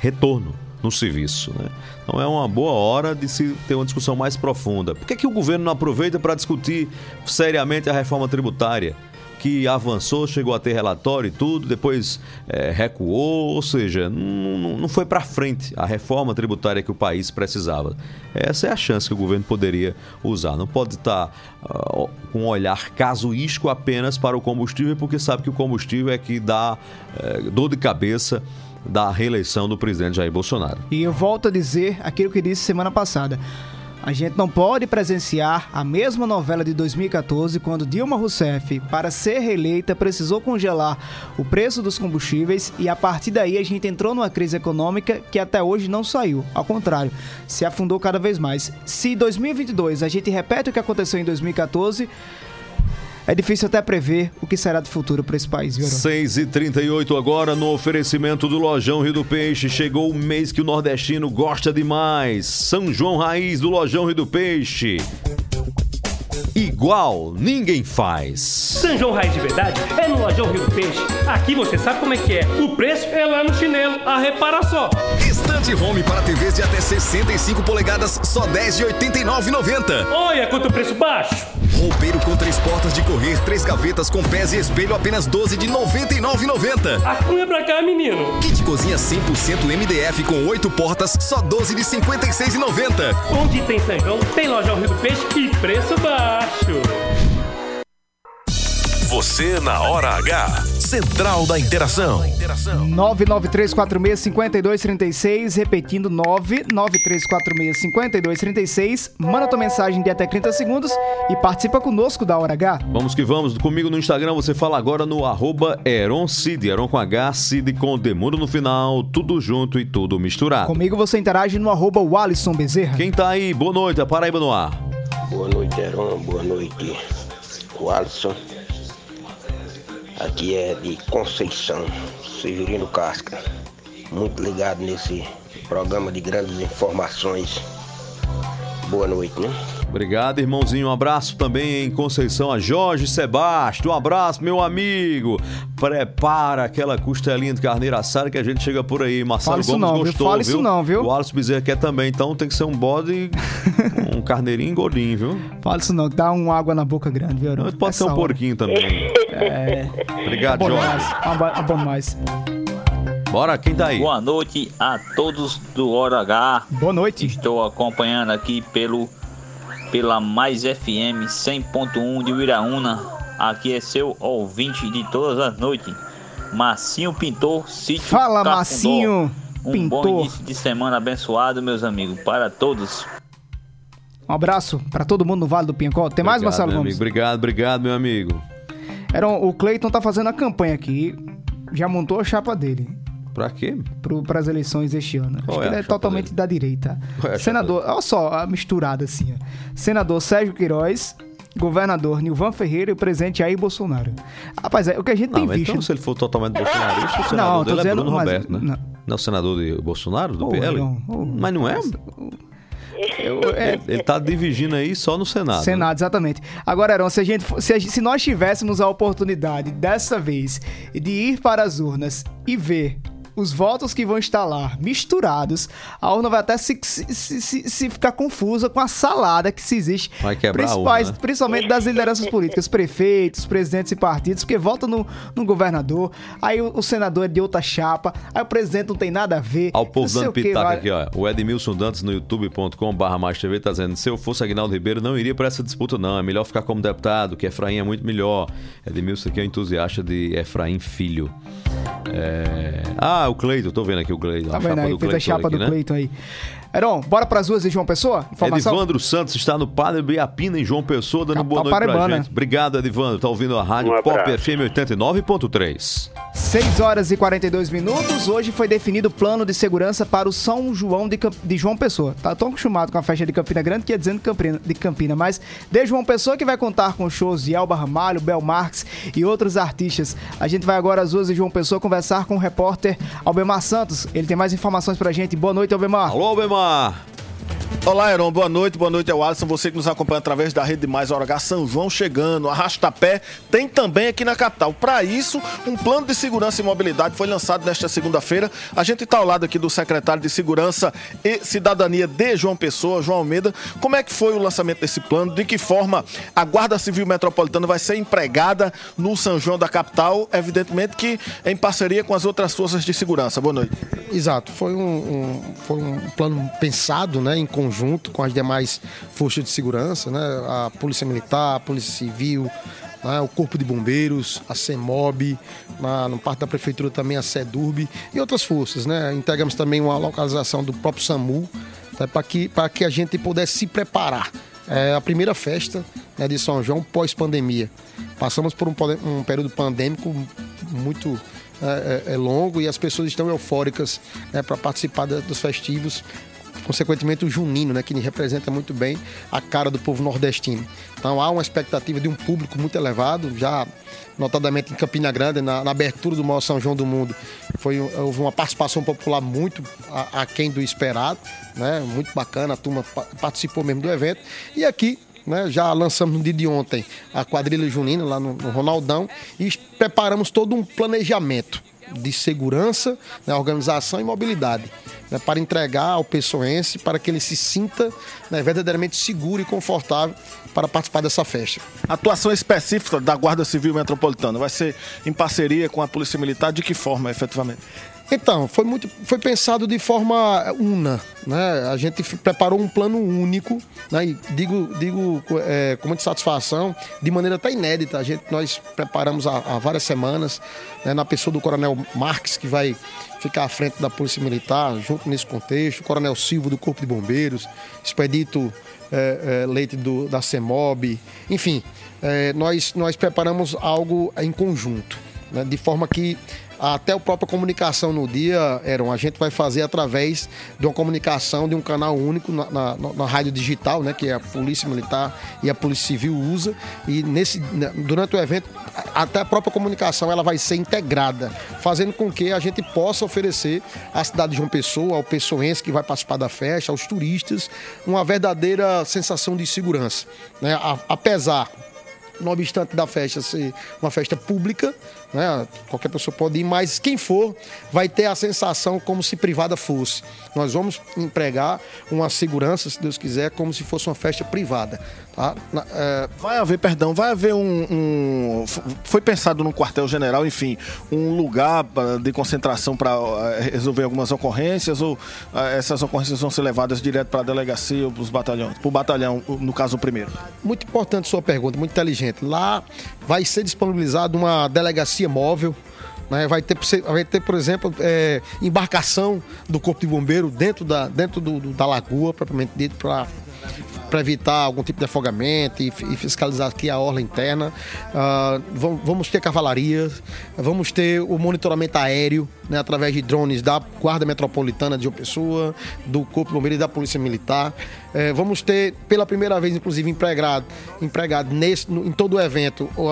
retorno no serviço. Né? Então é uma boa hora de se ter uma discussão mais profunda. Por que, que o governo não aproveita para discutir seriamente a reforma tributária? Que avançou, chegou a ter relatório e tudo, depois eh, recuou, ou seja, não, não- foi para frente a reforma tributária que o país precisava. Essa é a chance que o governo poderia usar. Não pode estar ah, com um olhar casuístico apenas para o combustível, porque sabe que o combustível é que dá eh, dor de cabeça da reeleição do presidente Jair Bolsonaro. E eu volto a dizer aquilo que disse semana passada. A gente não pode presenciar a mesma novela de 2014, quando Dilma Rousseff, para ser reeleita, precisou congelar o preço dos combustíveis e a partir daí a gente entrou numa crise econômica que até hoje não saiu. Ao contrário, se afundou cada vez mais. Se em 2022 a gente repete o que aconteceu em 2014, é difícil até prever o que será do futuro para esse país, viu? Heron? 6 e 38 agora no oferecimento do Lojão Rio do Peixe. Chegou o mês que o nordestino gosta demais. São João Raiz do Lojão Rio do Peixe. igual ninguém faz. São João Raiz de Verdade é no Lojão Rio do Peixe. Aqui você sabe como é que é. O preço é lá no chinelo. A repara só. Estante home para TVs de até 65 polegadas, só R$ 10,89,90. Olha quanto preço baixo. Roupeiro com três portas de correr, três gavetas com pés e espelho, apenas R$ 12 de 99,90. A cunha pra cá, menino. Kit cozinha 100% MDF com oito portas, só 12 de 56,90. Onde tem João, tem Lojão Rio do Peixe e preço baixo. Você na hora H. Central da Interação. 993465236, repetindo 993465236. Manda tua mensagem de até 30 segundos e participa conosco da Hora H. Vamos que vamos. Comigo no Instagram você fala agora no arroba Eron Cid, Eron com H, Cid com Demundo no final, tudo junto e tudo misturado. Comigo você interage no arroba Walisson Bezerra. Quem tá aí? Boa noite, a Paraíba no ar. Boa noite, Heron. Boa noite, Alisson. Aqui é de Conceição, Severino Casca. Muito ligado nesse programa de grandes informações. Boa noite, né? Obrigado, irmãozinho. Um abraço também em Conceição a Jorge Sebastião. Um abraço, meu amigo. Prepara aquela costelinha de carneiro assada que a gente chega por aí. Marcelo Fala Gomes não, viu? gostou, Fala isso não, viu? O Alisson Bezerra quer também, então tem que ser um bode, *laughs* um carneirinho gordinho, viu? Fala isso não, dá uma água na boca grande, viu? Heron? Pode ser um hora. porquinho também. É. Obrigado, bom Jorge. demais. É bom- é bom demais. Bora, quem tá aí? Boa noite a todos do Hora H. Boa noite. Estou acompanhando aqui pelo pela Mais FM 100.1 de Uiraúna. Aqui é seu ouvinte de todas as noites. Massinho Pintor, sítio Fala, Cafundó. Massinho Um bom Pintor. início de semana abençoado, meus amigos, para todos. Um abraço pra todo mundo no Vale do Piancó. Tem mais, Marcelo Gomes? amigo. Obrigado, obrigado, meu amigo. Heron, o Cleiton tá fazendo a campanha aqui. Já montou a chapa dele Pra quê? para as eleições este ano. Qual Acho é que ele a é totalmente da direita. É Senador, olha só a misturada assim. ó. Senador Sérgio Queiroz, governador Nilvan Ferreira e o presidente Jair Bolsonaro. Rapaz, é o que a gente Não, tem mas visto. então se ele for totalmente bolsonarista, o Não, senador tô dele é dizendo, Bruno mas- Roberto, né? não. Não. é o senador de Bolsonaro, do Ô, PL? Leão, ô, mas não é? Eu- é- Ele tá dividindo aí só no Senado. Senado, exatamente. Agora, Heron, se, a gente, se, a se nós tivéssemos a oportunidade, dessa vez, de ir para as urnas e ver os votos que vão estar lá misturados, a urna vai até se, se, se- se- ficar confusa com a salada que se existe. Principais, urna, né? Principalmente das lideranças políticas, prefeitos, presidentes e partidos, porque votam no, no governador, aí o, o senador é de outra chapa, aí o presidente não tem nada a ver. Ao povo dando pitaco aqui, ó. O Edmilson Dantas no youtube.com barra mais TV tá dizendo, se eu fosse Aguinaldo Ribeiro, não iria pra essa disputa não, é melhor ficar como deputado, que Efraim é muito melhor. Edmilson aqui é um entusiasta de Efraim Filho. É... Ah, o Cleiton, tô vendo aqui o Cleiton. Tá vendo aí, fez a chapa do Cleiton aí. Heron, bora pras ruas de João Pessoa? Informação? Edivandro Santos está no Padre Biapina, em João Pessoa, dando boa noite pra paraibana. gente. Obrigado, Edivandro. Tá ouvindo a rádio Um Pop. FM 89.3. 6 horas e 42 minutos. Hoje foi definido o plano de segurança para o São João de, Camp- de João Pessoa. Tá tão acostumado com a festa de Campina Grande que ia dizendo Campina, de Campina, mas de João Pessoa que vai contar com shows de Elba Ramalho, Bel Marques e outros artistas. A gente vai agora às ruas de João Pessoa conversar com o repórter Albemar Santos. Ele tem mais informações pra gente. Boa noite, Albemar. Alô, Albemar lá. Olá, Heron. Boa noite. Boa noite ao Alisson. Você que nos acompanha através da Rede Mais H São João chegando. Arrasta-pé tem também aqui na capital. Para isso, um plano de segurança e mobilidade foi lançado nesta segunda-feira. A gente está ao lado aqui do secretário de Segurança e Cidadania de João Pessoa, João Almeida. Como é que foi o lançamento desse plano? De que forma a Guarda Civil Metropolitana vai ser empregada no São João da capital? Evidentemente que em parceria com as outras forças de segurança. Boa noite. Exato, foi um, um- foi um plano pensado né, em conjunto com as demais forças de segurança, né, a Polícia Militar, a Polícia Civil, né, o Corpo de Bombeiros, a CEMOB, na, no parte da Prefeitura também a SEDURB e outras forças. Né. Entregamos também uma localização do próprio SAMU tá, para que, que a gente pudesse se preparar. É a primeira festa né, de São João pós-pandemia. Passamos por um, um período pandêmico muito é, é, é longo e as pessoas estão eufóricas para participar dos festivos. Consequentemente, o junino, né, que representa muito bem a cara do povo nordestino. Então, há uma expectativa de um público muito elevado, já notadamente em Campina Grande, na, na abertura do maior São João do mundo. Foi, houve uma participação popular muito aquém do esperado, né, muito bacana, a turma pa- participou mesmo do evento. E aqui, né? Já lançamos no dia de ontem a quadrilha junina lá no, no Ronaldão e preparamos todo um planejamento de segurança, né, organização e mobilidade né, para entregar ao pessoense para que ele se sinta né, verdadeiramente seguro e confortável para participar dessa festa. Atuação específica da Guarda Civil Metropolitana vai ser em parceria com a Polícia Militar de que forma, efetivamente? Então, foi muito foi pensado de forma una, né? A gente preparou um plano único, né? E digo, digo é, com muita satisfação, de maneira até inédita. A gente, nós preparamos há, há várias semanas, né? na pessoa do Coronel Marques, que vai ficar à frente da Polícia Militar, junto nesse contexto, o Coronel Silva do Corpo de Bombeiros, Expedito é, é, Leite do, da CEMOB, enfim, é, nós, nós preparamos algo em conjunto, né? de forma que até a própria comunicação no dia, Eram, a gente vai fazer através de uma comunicação de um canal único na, na- na rádio digital, né, que a Polícia Militar e a Polícia Civil usa. E nesse, né, durante o evento, até a própria comunicação ela vai ser integrada, fazendo com que a gente possa oferecer à cidade de João Pessoa, ao pessoense que vai participar da festa, aos turistas, uma verdadeira sensação de segurança. Né? Apesar não obstante da festa ser uma festa pública, né? qualquer pessoa pode ir, mas quem for vai ter a sensação como se privada fosse. Nós vamos empregar uma segurança, se Deus quiser, como se fosse uma festa privada. Na- é, Vai haver, perdão, vai haver um. um- foi pensado no quartel-general, enfim, um lugar ah, de concentração para resolver algumas ocorrências ou ah, essas ocorrências vão ser levadas direto para a delegacia ou para os batalhões? Para o batalhão, no caso, o primeiro. Muito importante sua pergunta, muito inteligente. Lá vai ser disponibilizada uma delegacia móvel. né? Vai, ter, vai ter, por exemplo, é, embarcação do Corpo de Bombeiro dentro da, dentro do, do- da lagoa, propriamente dito, para para evitar algum tipo de afogamento e, e fiscalizar aqui a orla interna. Vam- vamos ter cavalaria, vamos ter o monitoramento aéreo né, através de drones da Guarda Metropolitana de João Pessoa, do Corpo de Bombeiro e da Polícia Militar. Eh, vamos ter, pela primeira vez, inclusive, empregado, empregado nesse, no- em todo o evento, a,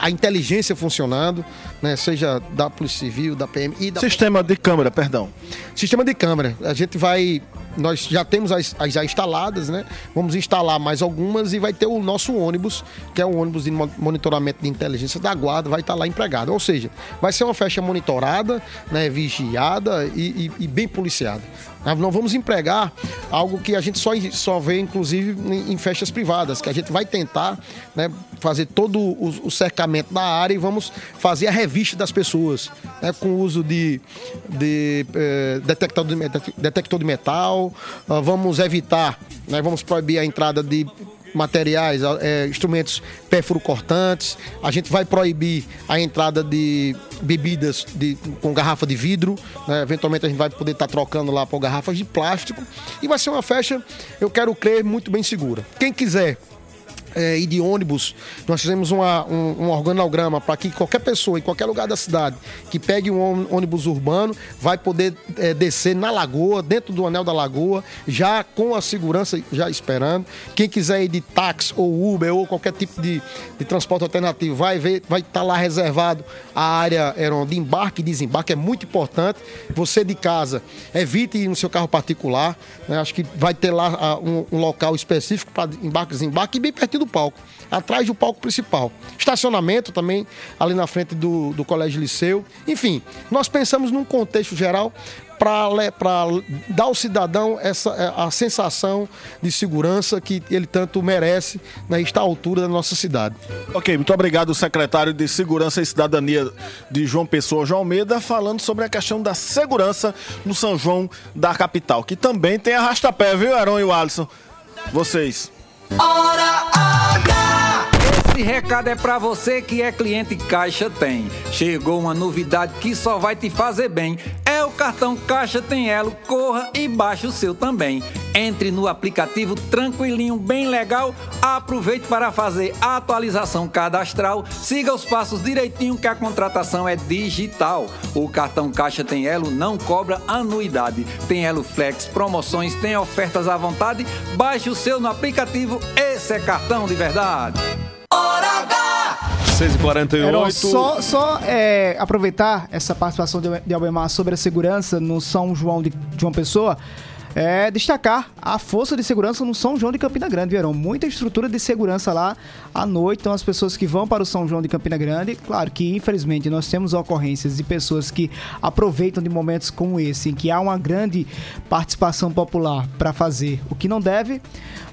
a- a inteligência funcionando, né, seja da Polícia Civil, da PM e da Sistema de câmera, perdão. Sistema de câmera. A gente vai. Nós já temos as, as já instaladas, né? Vamos instalar mais algumas e vai ter o nosso ônibus, que é o ônibus de mo- monitoramento de inteligência da guarda, vai estar lá empregado. Ou seja, vai ser uma festa monitorada, né? Vigiada e, e- e bem policiada. Nós não vamos empregar algo que a gente só, só vê, inclusive, em, festas privadas, que a gente vai tentar né, fazer todo o, o cercamento da área e vamos fazer a revista das pessoas, né, com o uso de, de eh, detector, de detector de metal. Ah, vamos evitar, né, vamos proibir a entrada de materiais, eh, instrumentos perfuro-cortantes. A gente vai proibir a entrada de bebidas de- com garrafa de vidro. né? Eventualmente a gente vai poder estar trocando lá por garrafas de plástico. E vai ser uma festa, eu quero crer, muito bem segura. Quem quiser é, ir de ônibus, nós fizemos uma- um, um organograma para que qualquer pessoa em qualquer lugar da cidade que pegue um ôni- ônibus urbano vai poder é, descer na lagoa, dentro do anel da lagoa, já com a segurança já esperando. Quem quiser ir de táxi ou Uber ou qualquer tipo de, de transporte alternativo vai ver, vai estar lá reservado a área Heron, de embarque e desembarque, é muito importante. Você de casa, evite ir no seu carro particular, né? acho que vai ter lá ah, um, um local específico para embarque e desembarque e bem pertinho do palco, atrás do palco principal. Estacionamento também, ali na frente do, do Colégio Liceu. Enfim, nós pensamos num contexto geral para dar ao cidadão essa, eh, a sensação de segurança que ele tanto merece né, está à altura da nossa cidade. Ok, muito obrigado, secretário de Segurança e Cidadania de João Pessoa, João Almeida, falando sobre a questão da segurança no São João da capital, que também tem arrasta-pé, viu, Aaron e o Alisson? Vocês. Hora H! Esse recado é pra você que é cliente Caixa Tem. Chegou uma novidade que só vai te fazer bem. É o cartão Caixa Tem Elo. Corra e baixe o seu também. Entre no aplicativo tranquilinho, bem legal. Aproveite para fazer a atualização cadastral. Siga os passos direitinho que a contratação é digital. O cartão Caixa Tem Elo não cobra anuidade. Tem Elo Flex, promoções, tem ofertas à vontade. Baixe o seu no aplicativo. Esse é cartão de verdade. Hora H! 6h48. Heron, só só é, aproveitar essa participação de de Albemar sobre a segurança no São João de João Pessoa. É, destacar a força de segurança no São João de Campina Grande, Verão. Muita estrutura de segurança lá à noite. Então, as pessoas que vão para o São João de Campina Grande, claro que infelizmente nós temos ocorrências de pessoas que aproveitam de momentos como esse, em que há uma grande participação popular para fazer o que não deve,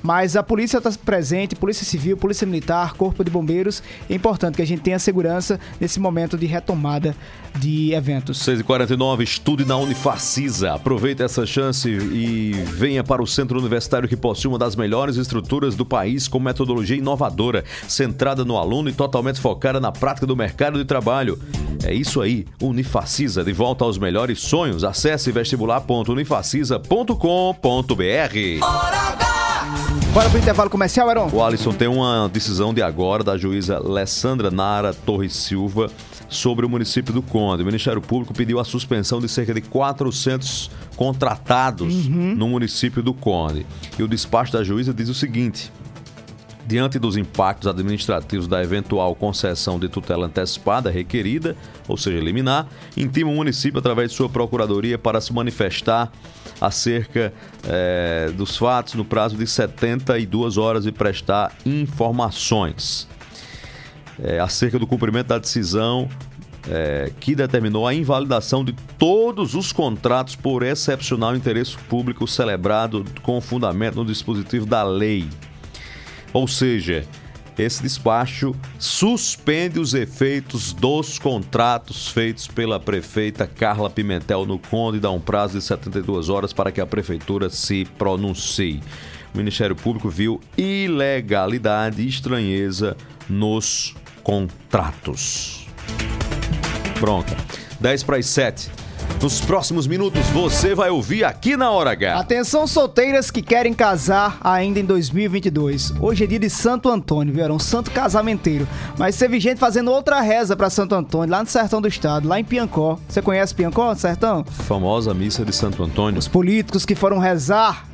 mas a polícia está presente, Polícia Civil, Polícia Militar, Corpo de Bombeiros. É importante que a gente tenha segurança nesse momento de retomada de eventos. 6h49, estude na Unifacisa. Aproveite essa chance e venha para o Centro Universitário que possui uma das melhores estruturas do país com metodologia inovadora, centrada no aluno e totalmente focada na prática do mercado de trabalho. É isso aí, Unifacisa, de volta aos melhores sonhos. Acesse vestibular.unifacisa.com.br. Bora pro intervalo comercial, Heron? O Alisson tem uma decisão de agora da juíza Alessandra Nara Torres Silva sobre o município do Conde. O Ministério Público pediu a suspensão de cerca de 400 contratados no município do Conde. E o despacho da juíza diz o seguinte: diante dos impactos administrativos da eventual concessão de tutela antecipada requerida, ou seja, eliminar, intima o município através de sua procuradoria para se manifestar acerca eh, dos fatos no prazo de 72 horas e prestar informações eh, acerca do cumprimento da decisão eh, que determinou a invalidação de todos os contratos por excepcional interesse público celebrado com fundamento no dispositivo da lei. Ou seja, esse despacho suspende os efeitos dos contratos feitos pela prefeita Carla Pimentel no Conde e dá um prazo de 72 horas para que a prefeitura se pronuncie. O Ministério Público viu ilegalidade e estranheza nos contratos. Pronto. 10 para as 7. Nos próximos minutos você vai ouvir aqui na Hora H. Atenção solteiras que querem casar ainda em 2022. Hoje é dia de Santo Antônio, viu? Era um santo casamenteiro. Mas teve gente fazendo outra reza para Santo Antônio, lá no sertão do estado, lá em Piancó. Você conhece Piancó, sertão? Famosa missa de Santo Antônio. Os políticos que foram rezar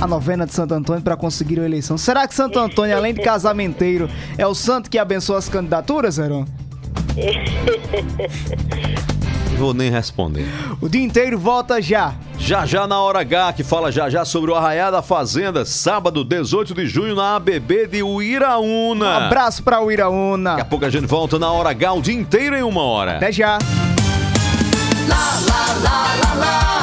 a novena de Santo Antônio para conseguir a eleição. Será que Santo Antônio, além de casamenteiro, é o santo que abençoa as candidaturas, Heron? *laughs* Vou nem responder. O dia inteiro volta já. Já já na hora H, que fala já já sobre o Arraiá da Fazenda, sábado 18 de junho na ABB de Uiraúna. Um abraço para Uiraúna. Daqui a pouco a gente volta na hora H o dia inteiro em uma hora. Até já. Lá, lá, lá, lá, lá.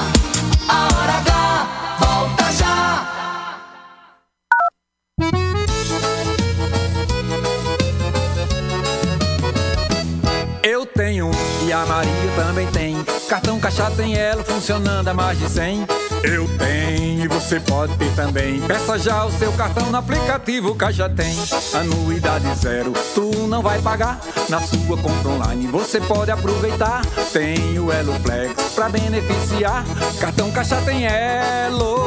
A Maria também tem. Cartão Caixa tem ela funcionando a mais de 100. Eu tenho e você pode ter também. Peça já o seu cartão no aplicativo Caixa tem. Anuidade zero, tu não vai pagar. Na sua compra online você pode aproveitar. Tem o Elo Flex pra beneficiar. Cartão Caixa tem Elo.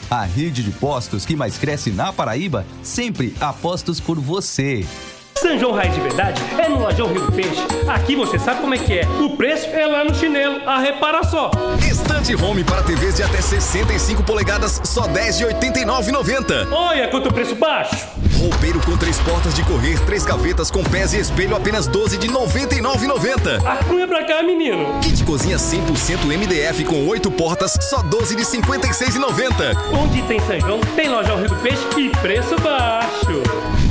A rede de postos que mais cresce na Paraíba, sempre apostos por você. São João Raiz de Verdade é no Lojão Rio do Peixe. Aqui você sabe como é que é. O preço é lá no chinelo. A repara só. Estante Home para TVs de até 65 polegadas, só 10 de 89,90. Olha quanto preço baixo. Roupeiro com três portas de correr, três gavetas com pés e espelho, apenas 12 de 99,90. Acunha pra cá, menino. Kit cozinha 100% MDF com oito portas, só 12 de 56,90. Onde tem São João, tem Lojão Rio do Peixe e preço baixo.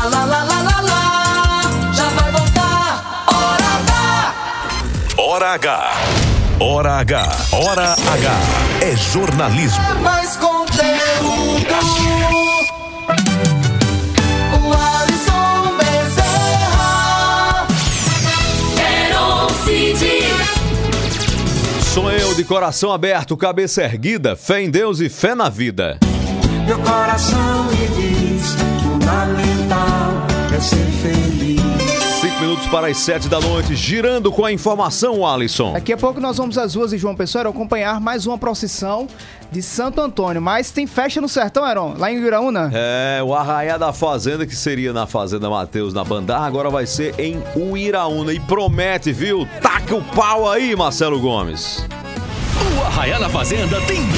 Lá, lá, lá, lá, lá, lá. Já vai voltar. Hora H. Hora H. Hora H. Hora H. É jornalismo. É mais conteúdo. O Alisson Bezerra. Quero Cid. Sou eu de coração aberto, cabeça erguida, fé em Deus e fé na vida. Meu coração me diz: fundamental ser feliz. Cinco minutos para as sete da noite, girando com a informação, Alisson. Daqui a pouco nós vamos às ruas de João Pessoa Heron, acompanhar mais uma procissão de Santo Antônio. Mas tem festa no sertão, Heron, lá em Iraúna. É, o Arraiá da Fazenda, que seria na Fazenda Mateus, na Bandarra, agora vai ser em Uiraúna. E promete, viu? Taca o pau aí, Marcelo Gomes. O Arraiá na Fazenda tem 10.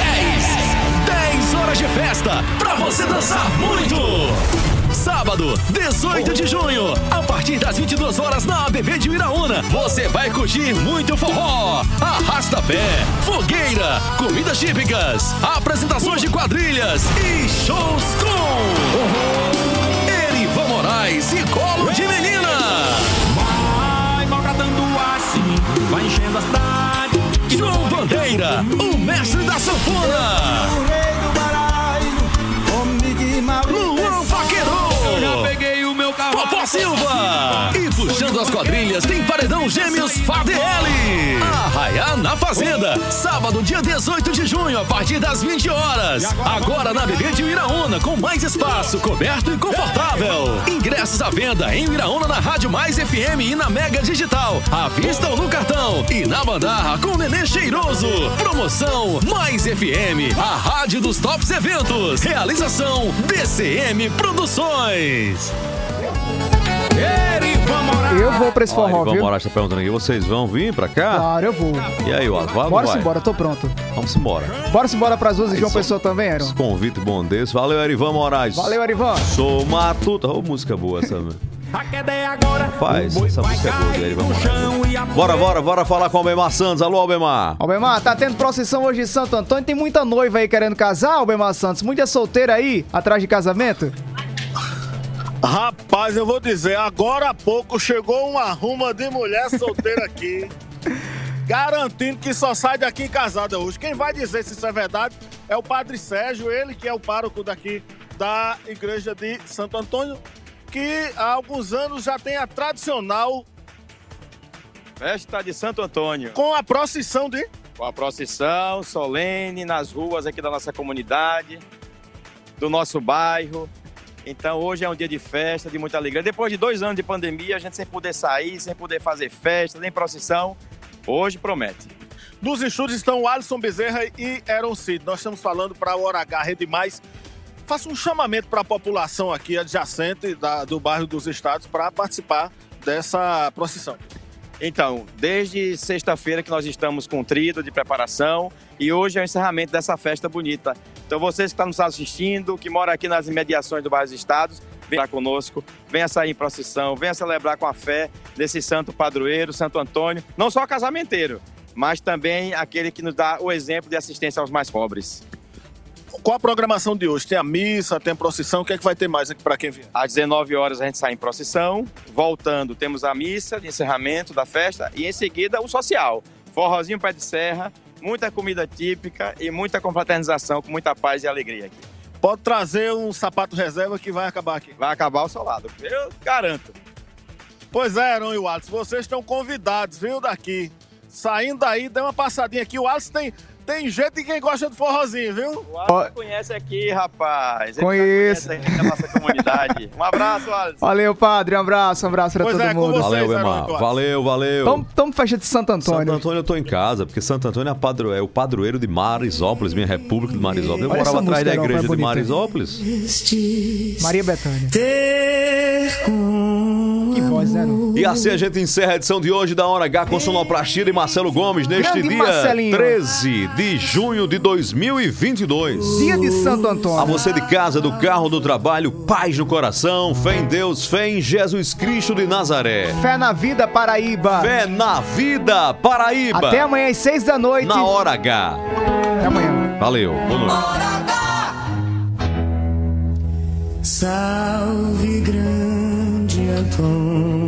10 horas de festa pra você dançar muito. Sábado, 18 de junho, a partir das 22 horas na ABB de Iraúna, você vai curtir muito forró, arrasta-pé, fogueira, comidas típicas, apresentações de quadrilhas e shows com Erivan Moraes e Colo de Menina. Vai maltratando assim, vai enchendo a cidade. João Bandeira, o mestre da sanfona. As quadrilhas tem Paredão Gêmeos FADL. Arraiá na Fazenda. Sábado, dia 18 de junho, a partir das 20 horas. Agora na BB de Iraúna, com mais espaço, coberto e confortável. Ingressos à venda em Iraúna na Rádio Mais FM e na Mega Digital. À vista ou no cartão. E na Bandarra com Nenê Cheiroso. Promoção Mais FM, a rádio dos tops eventos. Realização BCM Produções. Eu vou pra esse forró, Ivan viu? Moraes tá perguntando aqui, vocês vão vir pra cá? Claro, eu vou. E aí, ó, vai Bora embora, tô pronto. Vamos embora. Bora embora pras ruas de João Isso. Pessoa também, Heron. Esse convite bom desse. Valeu, Erivan Moraes. Valeu, Erivan. Sou matuta. Ô, música boa essa, né? Rapaz, essa música é boa Erivan Moraes. Bora, bora, bora falar com o Albemar Santos. Alô, Albemar. Albemar, tá tendo procissão hoje em Santo Antônio. Tem muita noiva aí querendo casar, Albemar Santos. Muita solteira aí, atrás de casamento. Rapaz, eu vou dizer, agora há pouco chegou uma ruma de mulher solteira aqui, *laughs* garantindo que só sai daqui casada hoje. Quem vai dizer se isso é verdade é o Padre Sérgio, ele que é o pároco daqui da igreja de Santo Antônio, que há alguns anos já tem a tradicional Festa de Santo Antônio. com a procissão de Com a procissão solene nas ruas aqui da nossa comunidade, do nosso bairro. Então hoje é um dia de festa, de muita alegria. Depois de dois anos de pandemia, a gente sem poder sair, sem poder fazer festa, nem procissão, hoje promete. Nos estúdios estão o Alisson Bezerra e Aaron Cid. Nós estamos falando para o Hora H Rede Mais. Faça um chamamento para a população aqui adjacente da- do bairro dos Estados para participar dessa procissão. Então, desde sexta-feira que nós estamos com o trido de preparação e hoje é o encerramento dessa festa bonita. Então, vocês que estão nos assistindo, que moram aqui nas imediações do bairro dos Estados, venha conosco, venha sair em procissão, venha celebrar com a fé desse santo padroeiro, Santo Antônio, não só casamenteiro, mas também aquele que nos dá o exemplo de assistência aos mais pobres. Qual a programação de hoje? Tem a missa, tem a procissão, o que é que vai ter mais aqui para quem vier? Às 19 horas a gente sai em procissão, voltando temos a missa de encerramento da festa e em seguida o social. Forrozinho pé de serra, muita comida típica e muita confraternização com muita paz e alegria aqui. Pode trazer um sapato reserva que vai acabar aqui. Vai acabar o seu lado, eu garanto. Pois é, Aaron e o Alisson, vocês estão convidados, viu, daqui. Saindo daí, dê uma passadinha aqui. O Alisson tem, tem jeito de quem gosta de forrozinho, viu? O Alisson conhece aqui, rapaz. Ele Conheço. conhece aqui da nossa comunidade. Um abraço, Alisson. Valeu, padre. Um abraço, um abraço pra Pois todo é, com mundo. vocês, Valeu, Aaron Emar. Valeu, valeu. Tamo, tamo festa de Santo Antônio. Santo Antônio eu tô em casa, porque Santo Antônio é, padro- é o padroeiro de Marisópolis, minha república de Marisópolis. Eu Olha morava atrás da igreja é de. Marisópolis. Maria Bethânia. Que voz, né? Não? E assim a gente encerra a edição de hoje da Hora H com sonoplastia de Marcelo Gomes neste Grande dia Marcelinho. 13 de junho de 2022. Dia de Santo Antônio. A você de casa, do carro, do trabalho, paz no coração, fé em Deus, fé em Jesus Cristo de Nazaré. Fé na vida, Paraíba. Fé na vida, Paraíba. Até amanhã às seis da noite. Na Hora H. Até amanhã. Valeu, boa noite. Salve grande Antônio.